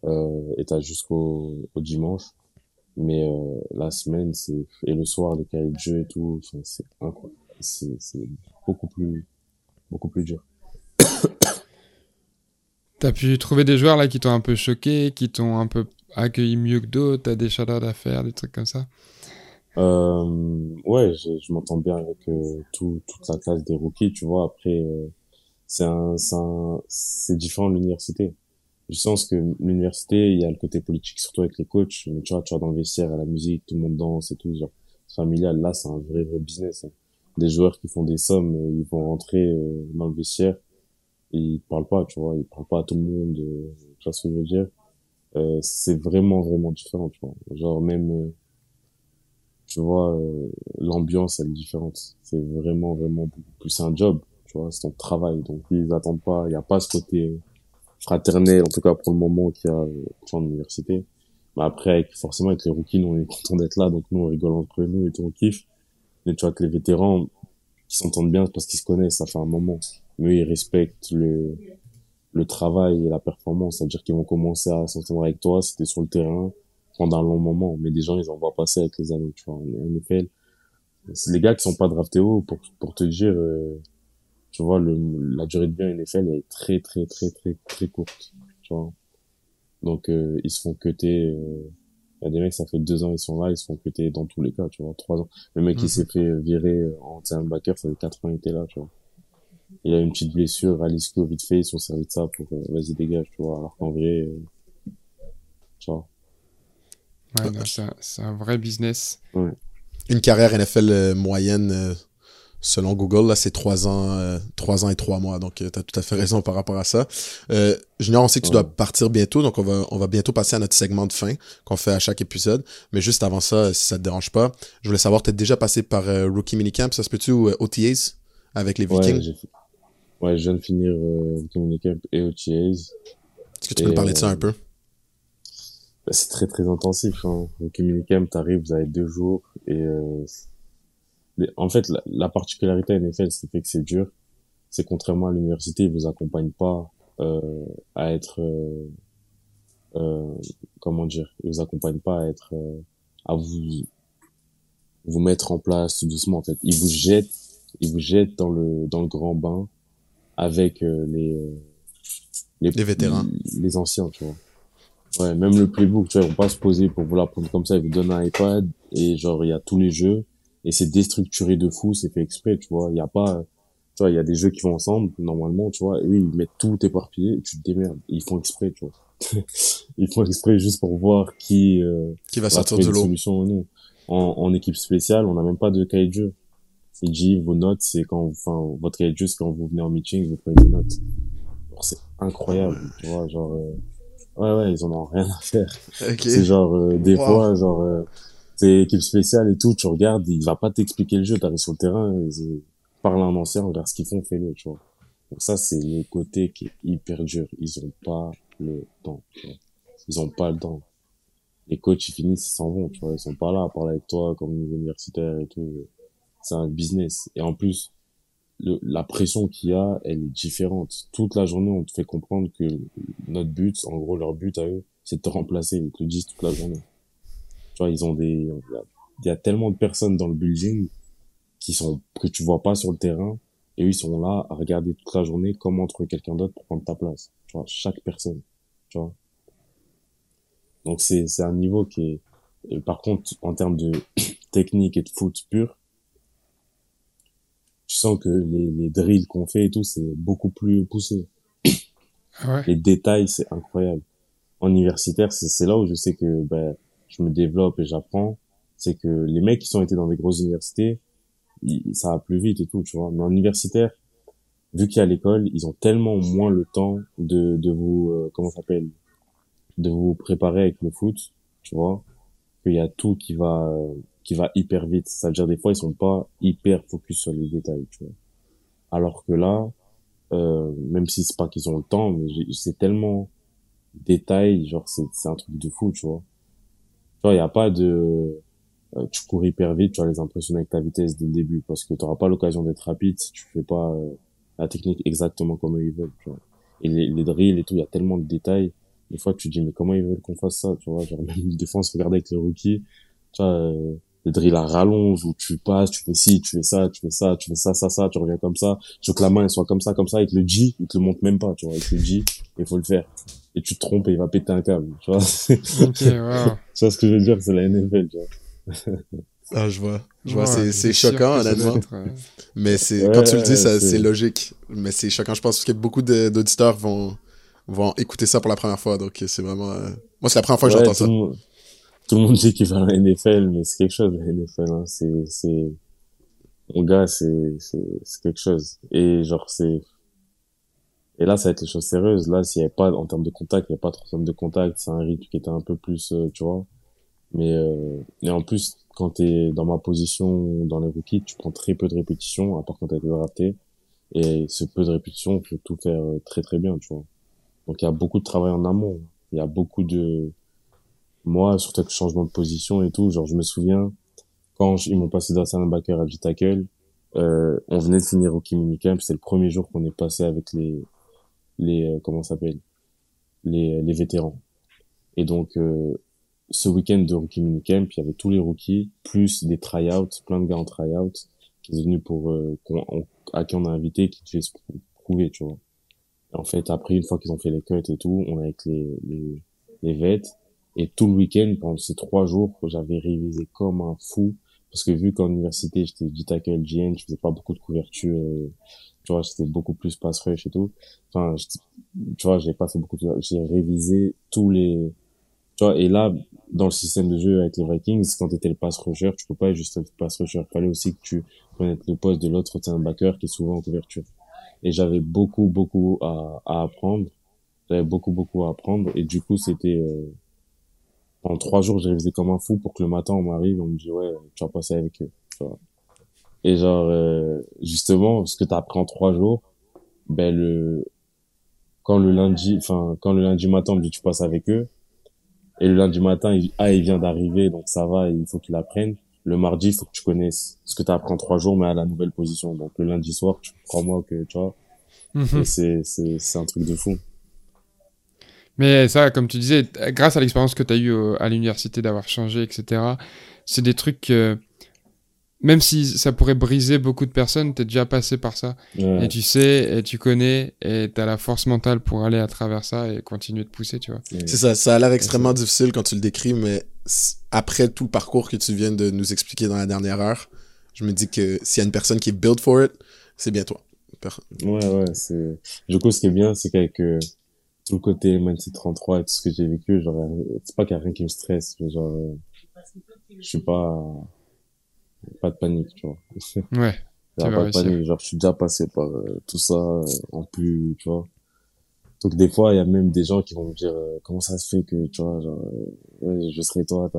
euh, et t'as jusqu'au au dimanche. Mais euh, la semaine, c'est et le soir, les cahiers de jeu et tout, c'est incroyable. C'est beaucoup plus beaucoup plus dur. T'as pu trouver des joueurs là qui t'ont un peu choqué, qui t'ont un peu accueilli mieux que d'autres, t'as des shoutouts à faire, des trucs comme ça? Euh, ouais, je, je m'entends bien avec euh, tout, toute la classe des rookies, tu vois. Après, euh, c'est un, c'est différent de l'université. Je sens que l'université, il y a le côté politique, surtout avec les coachs. Mais tu vois, tu vois dans le vestiaire, à la musique, tout le monde danse et tout. Genre, familial, là, c'est un vrai, vrai business. Hein. Des joueurs qui font des sommes, euh, ils vont rentrer dans le vestiaire ils parlent pas, tu vois. Ils parlent pas à tout le monde. tu vois ce que je veux dire c'est vraiment, vraiment différent, tu vois. Genre, même tu vois, euh, l'ambiance, elle est différente. C'est vraiment, vraiment beaucoup plus. Un job, tu vois, c'est ton travail. Donc, ils attendent pas, il n'y a pas ce côté fraternel, en tout cas pour le moment, qu'il y a euh, en université. Mais après, avec, forcément, avec les rookies, nous, on est content d'être là, donc nous, on rigole entre nous et tout, on kiffe. Mais tu vois que les vétérans, ils s'entendent bien parce qu'ils se connaissent, ça fait un moment. Mais ils respectent le, le travail et la performance. C'est-à-dire qu'ils vont commencer à s'entendre avec toi, c'était sur le terrain, pendant un long moment. Mais des gens, ils en voient passer avec les années, tu vois. En c'est les gars qui sont pas draftés haut, pour, pour te dire, euh, tu vois, le, la durée de vie en NFL est très, très, très, très, très courte, tu vois. Donc, euh, ils se font cuter, euh, il y a des mecs, ça fait deux ans, ils sont là, ils se font cuter dans tous les cas, tu vois, trois ans. Le mec, qui Mhm. s'est fait virer en backer, ça fait quatre ans, il était là, tu vois. Il a une petite blessure, Alisco, vite fait, ils sont servis de ça pour, euh, vas-y, dégage, tu vois. Alors qu'en vrai, euh, tu vois. Ouais, c'est un, vrai business. Une carrière NFL euh, moyenne, euh, selon Google, là, c'est trois ans, euh, trois ans et trois mois. Donc, tu as tout à fait raison par rapport à ça. Euh, Junior, on sait que tu Ouais. dois partir bientôt, donc on va, on va bientôt passer à notre segment de fin qu'on fait à chaque épisode. Mais juste avant ça, si ça te dérange pas, je voulais savoir, tu déjà passé par euh, Rookie Minicamp, ça se peut-tu, ou euh, OTAs avec les Ouais, Vikings? j'ai fait- ouais, je viens de finir, euh, Camp et OTAs. Est-ce que tu peux et, nous parler de ça un peu? Bah, c'est très très intensif. Hein. Au Camp, t'arrives, vous avez deux jours et euh, les- en fait la, la particularité à NFL, ce qui fait que c'est dur, c'est contrairement à l'université, ils vous accompagnent pas euh, à être euh, euh, comment dire, ils vous accompagnent pas à être euh, à vous vous mettre en place tout doucement en fait. Ils vous jettent, ils vous jettent dans le dans le grand bain avec euh, les euh, Les vétérans. les anciens, tu vois. Ouais, même le playbook, tu vois, ils vont pas se poser pour vous l'apprendre comme ça, ils vous donnent un iPad et genre il y a tous les jeux et c'est déstructuré de fou, c'est fait exprès, tu vois, il y a pas tu vois, il y a des jeux qui vont ensemble normalement, tu vois, et oui, ils mettent tout éparpillé, tu te démerdes, ils font exprès, tu vois. ils font exprès juste pour voir qui euh, Qui va sortir ou non. En, en équipe spéciale, on n'a même pas de cahier de jeu. Il dit vos notes, c'est quand, enfin, votre cahier de jeu, c'est quand vous venez en meeting, vous prenez des notes. C'est incroyable, tu vois, genre, euh, ouais, ouais, ils en ont rien à faire. Ok. C'est genre, euh, des Wow. fois, genre, euh, c'est équipe spéciale et tout, tu regardes, il va pas t'expliquer le jeu, t'arrives sur le terrain, c'est- parle à un ancien, regarde ce qu'ils font, fais-le, tu vois. Donc ça, c'est le côté qui est hyper dur. Ils ont pas le temps, tu vois. Ils ont pas le temps. Les coachs, ils finissent, ils s'en vont, tu vois. Ils sont pas là à parler avec toi comme universitaire et tout. C'est un business. Et en plus, le, la pression qu'il y a, elle est différente. Toute la journée, on te fait comprendre que notre but, en gros, leur but à eux, c'est de te remplacer. Ils te le disent toute la journée. Tu vois, ils ont des, il y a- tellement de personnes dans le building qui sont, que tu vois pas sur le terrain. Et eux, ils sont là à regarder toute la journée comment trouver quelqu'un d'autre pour prendre ta place. Tu vois, chaque personne. Tu vois. Donc c'est, c'est un niveau qui est, par contre, en termes de technique et de foot pur, tu sens que les, les drills qu'on fait et tout, c'est beaucoup plus poussé. Ah ouais. Les détails, c'est incroyable. En universitaire, c'est, c'est là où je sais que, ben, je me développe et j'apprends. C'est que les mecs qui sont été dans des grosses universités, ils- ça va plus vite et tout, tu vois. Mais en universitaire, vu qu'il y a l'école, ils ont tellement moins le temps de, de vous, euh, comment ça s'appelle, de vous préparer avec le foot, tu vois, qu'il y a tout qui va, euh, qui va hyper vite. C'est-à-dire des fois, ils sont pas hyper focus sur les détails, tu vois. Alors que là, euh, même si c'est pas qu'ils ont le temps, mais c'est tellement détail, genre c'est, c'est un truc de fou, tu vois. Tu vois, il y a pas de, euh, tu cours hyper vite, tu vas les impressionner avec ta vitesse dès le début, parce que tu n'auras pas l'occasion d'être rapide si tu fais pas euh, la technique exactement comme ils veulent, tu vois. Et les, les drills et tout, il y a tellement de détails. Des fois, tu dis, mais comment ils veulent qu'on fasse ça, tu vois? Genre, même des fois, on avec les rookies, tu vois, euh, les drills à rallonge où tu passes, tu fais ci, tu fais ça, tu fais ça, tu fais ça, ça, ça, tu reviens comme ça. Tu veux que la main, elle soit comme ça, comme ça, avec le G, il te le montre même pas, tu vois. Avec le G, il faut le faire. Et tu te trompes et il va péter un câble, tu vois. Ok, wow. tu vois ce que je veux dire, c'est la NFL, tu vois. Ah, je vois. Je vois, Ouais, c'est, choquant, que honnêtement. être, euh, Mais c'est, Ouais, quand tu le dis, c'est- logique. Mais c'est choquant. Je pense que beaucoup d'auditeurs vont, vont écouter ça pour la première fois. Donc, c'est vraiment, euh, moi, c'est la première fois que Ouais, j'entends ça. Tout le monde dit qu'il va à la NFL, mais c'est quelque chose, la NFL, hein. C'est, c'est, mon gars, c'est, c'est, c'est quelque chose. Et genre, c'est, et là, ça va être les choses sérieuses. Là, s'il y avait pas, en termes de contact, il n'y a pas trop de termes de contact. C'est un rythme qui était un peu plus, euh, tu vois. Mais, euh, et en plus, quand t'es dans ma position dans les rookies, tu prends très peu de répétitions, à part quand t'as été drafté. Et ce peu de répétitions, tu peux tout faire euh, très très bien, tu vois. Donc il y a beaucoup de travail en amont. Il y a beaucoup de... Moi, surtout avec le changement de position et tout, genre je me souviens, quand ils m'ont passé d'un backer à du tackle, euh, on venait de finir au minicamp, c'est le premier jour qu'on est passé avec les... les euh, comment s'appelle? Les, les vétérans. Et donc, euh, ce week-end de rookie minicamp, il y avait tous les rookies, plus des tryouts, plein de gars en tryout, qui sont venus pour, euh, à qui on a invité, qui devaient se prouver, tu vois. en fait, après, une fois qu'ils ont fait les cuts et tout, on est avec les, les, les vêtes, et tout le week-end, pendant ces trois jours, j'avais révisé comme un fou, parce que vu qu'en université, j'étais du tackle GN, je faisais pas beaucoup de couverture, euh, tu vois, c'était beaucoup plus pass rush et tout. Enfin, tu vois, j'ai pas beaucoup de, j'ai révisé tous les, tu vois, et là, dans le système de jeu avec les Vikings, quand t'étais le pass rusher, tu peux pas être juste un pass rusher. Fallait aussi que tu connaisses le poste de l'autre backer qui est souvent en couverture. Et j'avais beaucoup, beaucoup à, à apprendre. J'avais beaucoup, beaucoup à apprendre. Et du coup, c'était, euh, pendant trois jours, j'ai révisé comme un fou pour que le matin, on m'arrive, on me dit, ouais, tu vas passer avec eux. Tu vois. Et genre, euh, justement, ce que t'as appris en trois jours, ben, le, quand le lundi, enfin, quand le lundi matin, on me dit, tu passes avec eux, et le lundi matin, il, ah, il vient d'arriver, donc ça va, il faut qu'il apprenne. Le mardi, il faut que tu connaisses ce que tu apprends trois jours, mais à la nouvelle position. Donc le lundi soir, tu crois-moi que tu vois, mhm. c'est c'est un truc de fou. Mais ça, comme tu disais, grâce à l'expérience que tu as eue à l'université d'avoir changé, etc., c'est des trucs que même si ça pourrait briser beaucoup de personnes, tu es déjà passé par ça. Et tu sais, et tu connais, et tu as la force mentale pour aller à travers ça et continuer de pousser, tu vois. C'est ça, ça a l'air extrêmement difficile quand tu le décris, mais après tout le parcours que tu viens de nous expliquer dans la dernière heure, je me dis que s'il y a une personne qui est built for it, c'est bien toi. Ouais, ouais, c'est... Du coup, ce qui est bien, c'est qu'avec euh, tout le côté mindset 33 et tout ce que j'ai vécu, genre, c'est pas qu'il y a rien qui me stresse, genre, euh, je suis pas pas de panique, tu vois. Ouais. pas de panique, genre, je suis déjà passé par euh, tout ça, euh, en plus, tu vois. Donc, des fois, il y a même des gens qui vont me dire, euh, comment ça se fait que, tu vois, genre, ouais, je serai toi,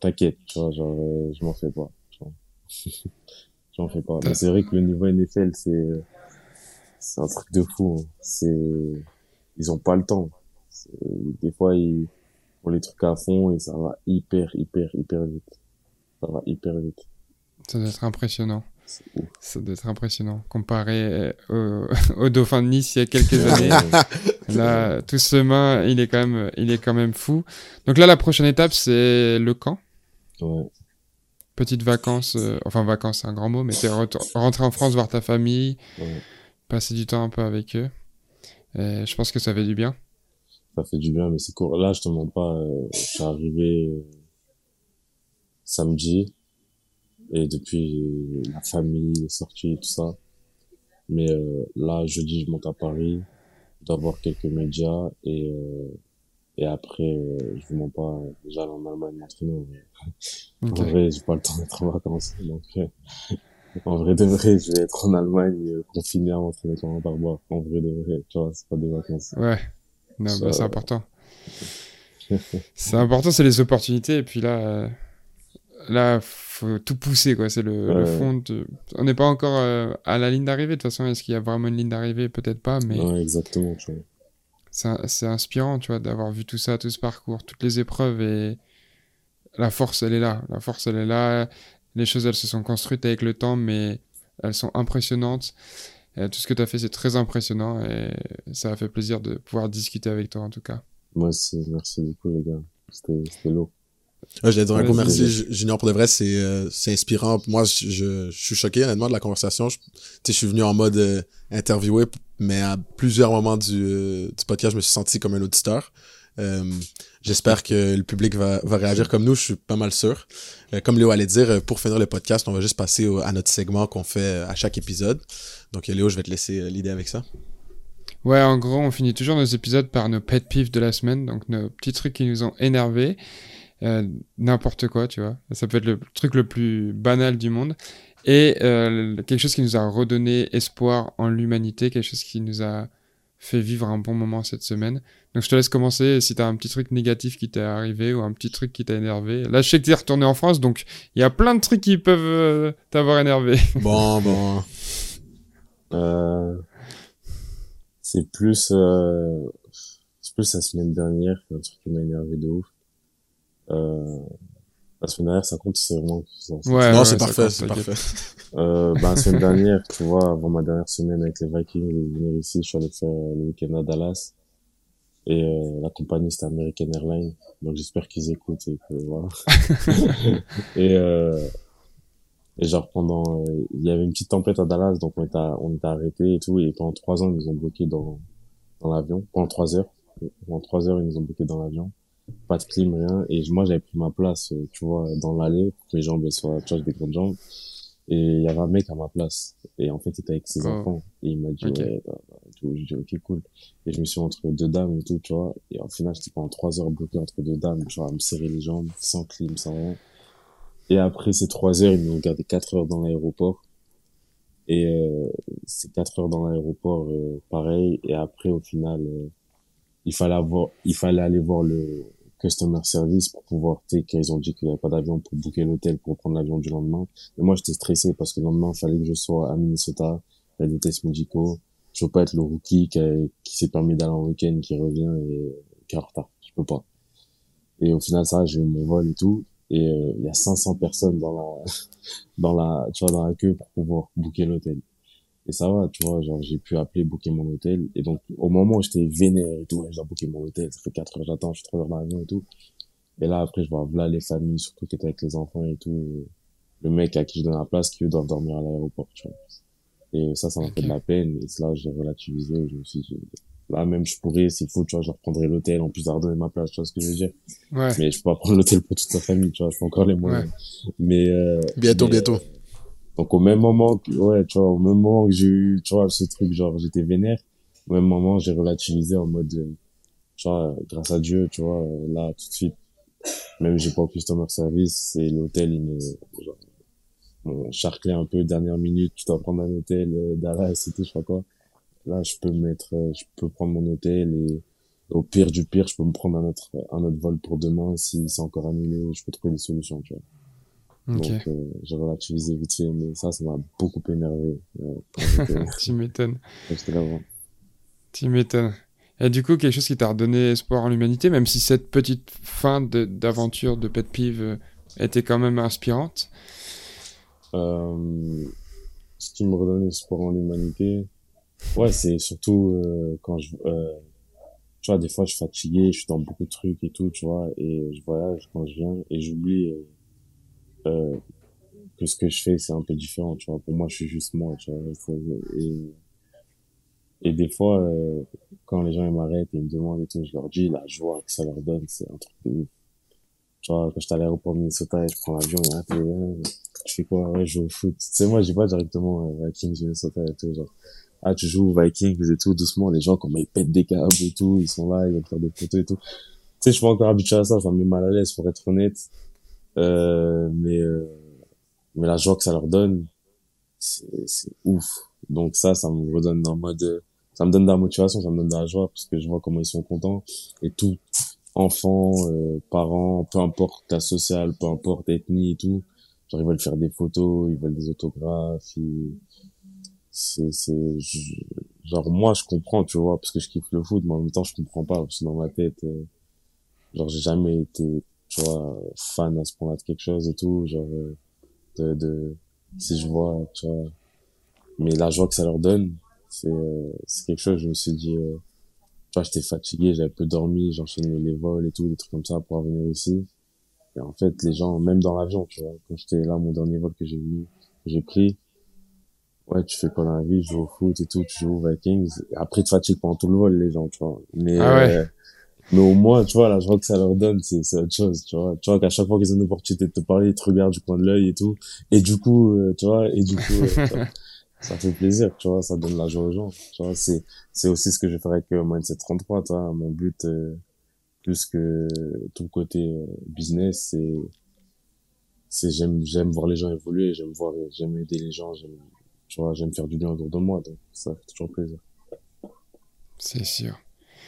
t'inquiète, tu vois, genre, je m'en fais pas, tu vois. J'en fais pas. Mais c'est vrai que le niveau NFL, c'est, c'est un truc de fou. Hein. C'est, ils ont pas le temps. Des fois, ils font les trucs à fond et ça va hyper, hyper, hyper vite ça va hyper vite. Ça doit être impressionnant. Ça doit être impressionnant. Comparé euh, au, Dauphin de Nice il y a quelques années. là, tout ce main, il est quand même, il est quand même fou. Donc là, la prochaine étape, c'est le camp. Ouais. Petite vacances, euh, enfin vacances, c'est un grand mot, mais c'est rentrer en France, voir ta famille, passer du temps un peu avec eux. je pense que ça fait du bien. Ça fait du bien, mais c'est court. Là, je te demande pas, euh, je suis arrivé samedi. Et depuis, la famille est sortie, tout ça. Mais euh, là, jeudi, je monte à Paris. Je dois voir quelques médias. Et, euh, et après, euh, je vous mens pas, j'allais en Allemagne m'entraîner. En vrai, j'ai pas le temps d'être en vacances. Donc, en vrai de vrai, je vais être en Allemagne, confiné à m'entraîner comme un barbois. En vrai de vrai, tu vois, c'est pas des vacances. Ouais. Non, bah, c'est important. c'est important, c'est les opportunités. Et puis là, là, faut tout pousser, quoi. C'est le, fond. On n'est pas encore euh, à la ligne d'arrivée. De toute façon, est-ce qu'il y a vraiment une ligne d'arrivée? Peut-être pas, mais. Ouais, exactement. C'est inspirant, tu vois, d'avoir vu tout ça, tout ce parcours, toutes les épreuves et la force, elle est là. La force, elle est là. Les choses, elles se sont construites avec le temps, mais elles sont impressionnantes. tout ce que tu as fait, c'est très impressionnant et ça a fait plaisir de pouvoir discuter avec toi, en tout cas. Moi aussi, merci beaucoup, les gars. C'était lourd. Ouais, je dire un gros merci, Junior, pour de vrai, c'est euh, inspirant. Moi, je, je, suis choqué, honnêtement, de la conversation. Je, je suis venu en mode euh, interviewé, mais à plusieurs moments du, euh, du podcast, je me suis senti comme un auditeur. Euh, J'espère que le public va, va réagir comme nous, je suis pas mal sûr. comme Léo allait dire, pour finir le podcast, on va juste passer à notre segment qu'on fait à chaque épisode. Donc Léo, je vais te laisser l'idée avec ça. Ouais, en gros, on finit toujours nos épisodes par nos pet peeves de la semaine, donc nos petits trucs qui nous ont énervés. Euh, n'importe quoi, tu vois. Ça peut être le truc le plus banal du monde. Et euh, quelque chose qui nous a redonné espoir en l'humanité, quelque chose qui nous a fait vivre un bon moment cette semaine. Donc je te laisse commencer si t'as un petit truc négatif qui t'est arrivé ou un petit truc qui t'a énervé. Là, je sais que t'es retourné en France, donc il y a plein de trucs qui peuvent euh, t'avoir énervé. Bon, bon. Euh, c'est plus, euh, c'est plus la semaine dernière, un truc qui m'a énervé de ouf. Euh, la semaine dernière, ça compte, c'est vraiment, ça, ça- Ouais, non, ouais, c'est parfait, c'est parfait. Euh, bah, la semaine dernière, tu vois, avant ma dernière semaine avec les Vikings de venir ici, je suis allé faire le week-end à Dallas. Et euh, la compagnie, c'était American Airlines. Donc j'espère qu'ils écoutent et que voilà. et, euh, et genre pendant... euh, Il y avait une petite tempête à Dallas, donc on était, on était arrêtés et tout. Et pendant trois ans, ils nous ont bloqués dans, dans l'avion. Pendant trois heures. Pendant trois heures, ils nous ont bloqués dans l'avion. Pas de clim, rien. Et moi, j'avais pris ma place, euh, tu vois, dans l'allée, pour que mes jambes soient, tu vois, des grandes jambes. Et il y avait un mec à ma place. Et en fait, il était avec ses Oh. enfants. Et il m'a dit, ouais, bah, bah, tout. J'ai dit, ok, cool. Et je me suis entre deux dames et tout, tu vois. Et au final, j'étais pendant trois heures bloqué entre deux dames, tu vois, à me serrer les jambes, sans clim, sans rien. Et après ces trois heures, ils m'ont gardé quatre heures dans l'aéroport. Et euh, ces quatre heures dans l'aéroport, euh, pareil. Et après, au final, euh, il fallait avoir, il fallait aller voir le customer service pour pouvoir, tu sais, qu'ils ont dit qu'il n'y avait pas d'avion pour booker l'hôtel pour prendre l'avion du lendemain. Et moi, j'étais stressé parce que le lendemain, il fallait que je sois à Minnesota, il des tests médicaux. Je peux pas être le rookie qui, qui s'est permis d'aller en week-end, qui revient et qui est en retard. Je peux pas. Et au final, ça, j'ai eu mon vol et tout. Et euh, il y a 500 personnes dans la, dans la, tu vois, dans la queue pour pouvoir booker l'hôtel. Et ça va, tu vois, genre, j'ai pu appeler, booker mon hôtel. Et donc, au moment où j'étais vénère et tout, ouais, je dois booker mon hôtel, ça fait 4 heures j'attends, je suis 3 heures dans l'avion et tout. Et là, après, je vois là les familles, surtout qui étaient avec les enfants et tout. le mec à qui je donne la place, qui eux doivent dormir à l'aéroport, tu vois. Et ça, ça m'a fait de la peine. Et là, j'ai relativisé. Je me suis dit, là, même, je pourrais, s'il faut, tu vois, je reprendrai l'hôtel, en plus de leur donner ma place, tu vois ce que je veux dire. Ouais. Mais je peux pas prendre l'hôtel pour toute sa famille, tu vois, je fais encore les moyens. Mais, euh, Bientôt, mais, bientôt. donc au même moment que, ouais, tu vois, au même moment que j'ai eu, tu vois, ce truc, genre, j'étais vénère, au même moment, j'ai relativisé en mode, euh, tu vois, euh, grâce à Dieu, tu vois, euh, là, tout de suite, même j'ai pas au customer service, et l'hôtel, il me, genre, bon, charclé un peu, dernière minute, tu dois prendre un hôtel, euh, Dallas et tout, je sais pas quoi. Là, je peux mettre, euh, je peux prendre mon hôtel et, au pire du pire, je peux me prendre un autre, un autre vol pour demain si c'est encore annulé, je peux trouver des solutions, tu vois. Donc, euh, j'ai relativisé vite fait, mais ça, ça m'a beaucoup énervé. Euh, tu m'étonnes. Tu m'étonnes. Et du coup, quelque chose qui t'a redonné espoir en l'humanité, même si cette petite fin de- d'aventure de pet peeve euh, était quand même inspirante. Euh, ce qui me redonne espoir en l'humanité, ouais, c'est surtout euh, quand je, euh, tu vois, des fois, je suis fatigué, je suis dans beaucoup de trucs et tout, tu vois, et je voyage quand je viens et j'oublie euh, que ce que je fais, c'est un peu différent, tu vois. Pour moi, je suis juste moi, tu vois. Et, et des fois, euh, quand les gens ils m'arrêtent et ils me demandent et tout, je leur dis la joie que ça leur donne, c'est un truc de ouf. Tu vois, quand j'étais à l'aéroport de Minnesota et je prends l'avion, peu, euh, je fais quoi? Ouais, je joue au foot. Tu sais, moi, je dis pas directement euh, Vikings, Minnesota et tout, genre. Ah, tu joues Vikings et tout, doucement, les gens, comment ils pètent des câbles et tout, ils sont là, ils veulent faire des photos et tout. Tu sais, je suis pas encore habitué à ça, ça me met mal à l'aise, pour être honnête. Euh, mais, euh, mais la joie que ça leur donne, c'est, ouf. Donc ça, ça me redonne dans mode, euh, ça me donne de la motivation, ça me donne de la joie parce que je vois comment ils sont contents et tout, enfants, euh, parents, peu importe ta sociale, peu importe ethnie et tout, genre ils veulent faire des photos, ils veulent des autographes, ils- c'est, c'est, genre moi je comprends, tu vois, parce que je kiffe le foot, mais en même temps je comprends pas parce que dans ma tête, euh, genre j'ai jamais été, tu vois, fan à ce point-là de quelque chose et tout, genre euh, de, de si je vois, tu vois, mais la joie que ça leur donne, c'est, euh, c'est quelque chose, je me suis dit, tu vois, j'étais fatigué, j'avais peu dormi, j'enchaînais les vols et tout, des trucs comme ça pour venir ici. Et en fait, les gens, même dans l'avion, tu vois, quand j'étais là, mon dernier vol que j'ai vu, j'ai pris, ouais, tu fais quoi dans la vie, je joue au foot et tout, tu joues aux Vikings. Après, tu fatigues pendant tout le vol, les gens, tu vois. Mais, Ah ouais. euh, mais au moins, tu vois, la joie que ça leur donne, c'est, c'est autre chose, tu vois. Tu vois qu'à chaque fois qu'ils ont une opportunité de te parler, ils te regardent du coin de l'œil et tout. Et du coup, euh, tu vois, et du coup, euh, ça, fait plaisir, tu vois, ça donne la joie aux gens. Tu vois, c'est, c'est aussi ce que je faire avec euh, Mindset 33, tu vois. Mon but, euh, plus que tout le côté euh, business, c'est, c'est j'aime, j'aime voir les gens évoluer, j'aime voir, j'aime aider les gens, j'aime, tu vois, j'aime faire du bien autour de moi, donc ça fait toujours plaisir. C'est sûr.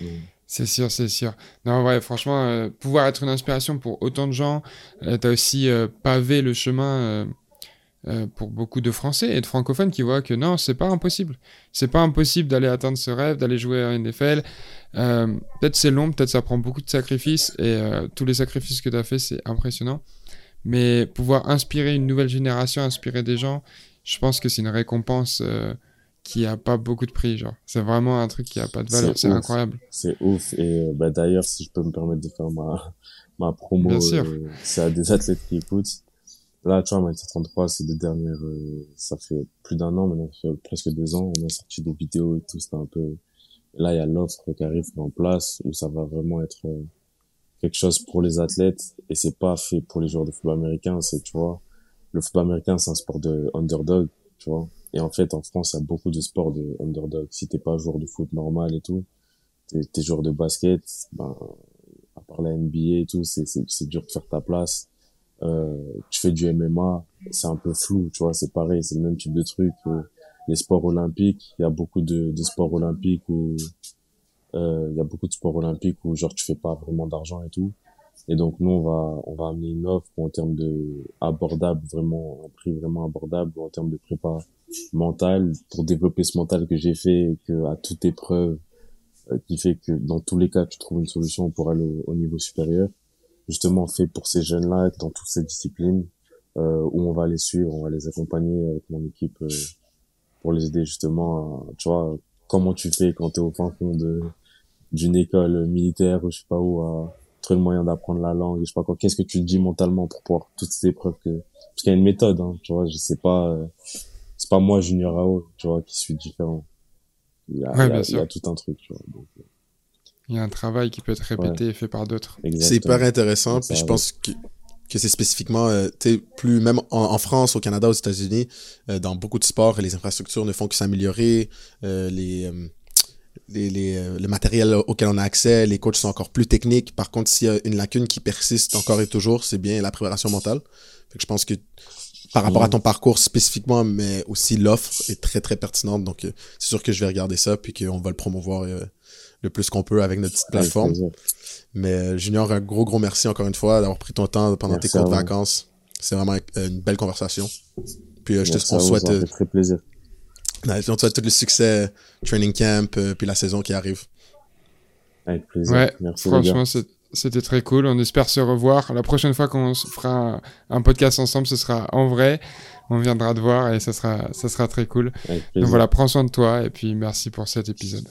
Mm. C'est sûr, c'est sûr. Non, ouais, franchement, euh, pouvoir être une inspiration pour autant de gens, euh, t'as aussi euh, pavé le chemin euh, pour beaucoup de Français et de francophones qui voient que non, c'est pas impossible. C'est pas impossible d'aller atteindre ce rêve, d'aller jouer à NFL. Euh, peut-être c'est long, peut-être ça prend beaucoup de sacrifices et euh, tous les sacrifices que t'as fait, c'est impressionnant. Mais pouvoir inspirer une nouvelle génération, inspirer des gens, je pense que c'est une récompense euh, qui a pas beaucoup de prix. Genre, c'est vraiment un truc qui a pas de valeur. C'est incroyable. C'est ouf. Et bah, d'ailleurs, si je peux me permettre de faire ma, ma promo, c'est à des athlètes qui écoutent. Là, tu vois, Mindset 33, ces deux dernières, euh, ça fait plus d'un an, maintenant, ça fait presque deux ans, on a sorti des vidéos et tout, c'était un peu, là, il y a l'offre qui arrive en place, où ça va vraiment être euh, quelque chose pour les athlètes, et c'est pas fait pour les joueurs de football américain, c'est, tu vois, le football américain, c'est un sport de underdog, tu vois. Et en fait, en France, il y a beaucoup de sports de underdog. Si t'es pas joueur de foot normal et tout, t'es, t'es joueur de basket, ben, à part la NBA et tout, c'est, c'est, c'est dur de faire ta place. Euh, tu fais du MMA, c'est un peu flou, tu vois, c'est pareil, c'est le même type de truc. Les sports olympiques, il y a beaucoup de, de sports olympiques où, euh, il y a beaucoup de sports olympiques où, genre, tu fais pas vraiment d'argent et tout. Et donc, nous, on va, on va amener une offre en termes de abordable, vraiment, un prix vraiment abordable, en termes de prépa mentale, pour développer ce mental que j'ai fait, que à toute épreuve, euh, qui fait que dans tous les cas, tu trouves une solution pour aller au, au niveau supérieur. Justement, fait pour ces jeunes-là, dans toutes ces disciplines, euh, où on va les suivre, on va les accompagner avec mon équipe, euh, pour les aider justement à, tu vois, comment tu fais quand t'es au fin fond de, d'une école militaire ou je sais pas où, à trouver le moyen d'apprendre la langue, je sais pas quoi, qu'est-ce que tu te dis mentalement pour pouvoir toutes ces épreuves que, parce qu'il y a une méthode, hein, tu vois, je sais pas, euh, c'est pas moi junior AO, tu vois, qui suis différent. Il y a, Ouais, il y a- bien il y sûr. a tout un truc, tu vois. Donc, euh, Il y a un travail qui peut être répété et fait par d'autres. C'est hyper intéressant. Puis je pense que, que c'est spécifiquement, euh, tu plus même en, en France, au Canada, aux États-Unis, euh, dans beaucoup de sports, les infrastructures ne font que s'améliorer. euh, les, euh, les, les, le matériel auquel on a accès, les coachs sont encore plus techniques. Par contre, s'il y a une lacune qui persiste encore et toujours, c'est bien la préparation mentale. Fait que je pense que par rapport à ton parcours spécifiquement, mais aussi l'offre est très très pertinente. Donc, euh, c'est sûr que je vais regarder ça puis qu'on va le promouvoir euh, le plus qu'on peut avec notre petite plateforme. Mais euh, Junior, un gros, gros merci encore une fois d'avoir pris ton temps pendant Merci tes vous. vacances. C'est vraiment euh, une belle conversation. Puis euh, je te on souhaite, ça fait très plaisir. on te souhaite tout le succès, training camp, euh, puis la saison qui arrive. Avec plaisir. Ouais, Merci franchement, c'était très cool. On espère se revoir. La prochaine fois qu'on fera un, podcast ensemble, ce sera en vrai. On viendra te voir et ça sera, ça sera très cool. Donc voilà, prends soin de toi et puis merci pour cet épisode.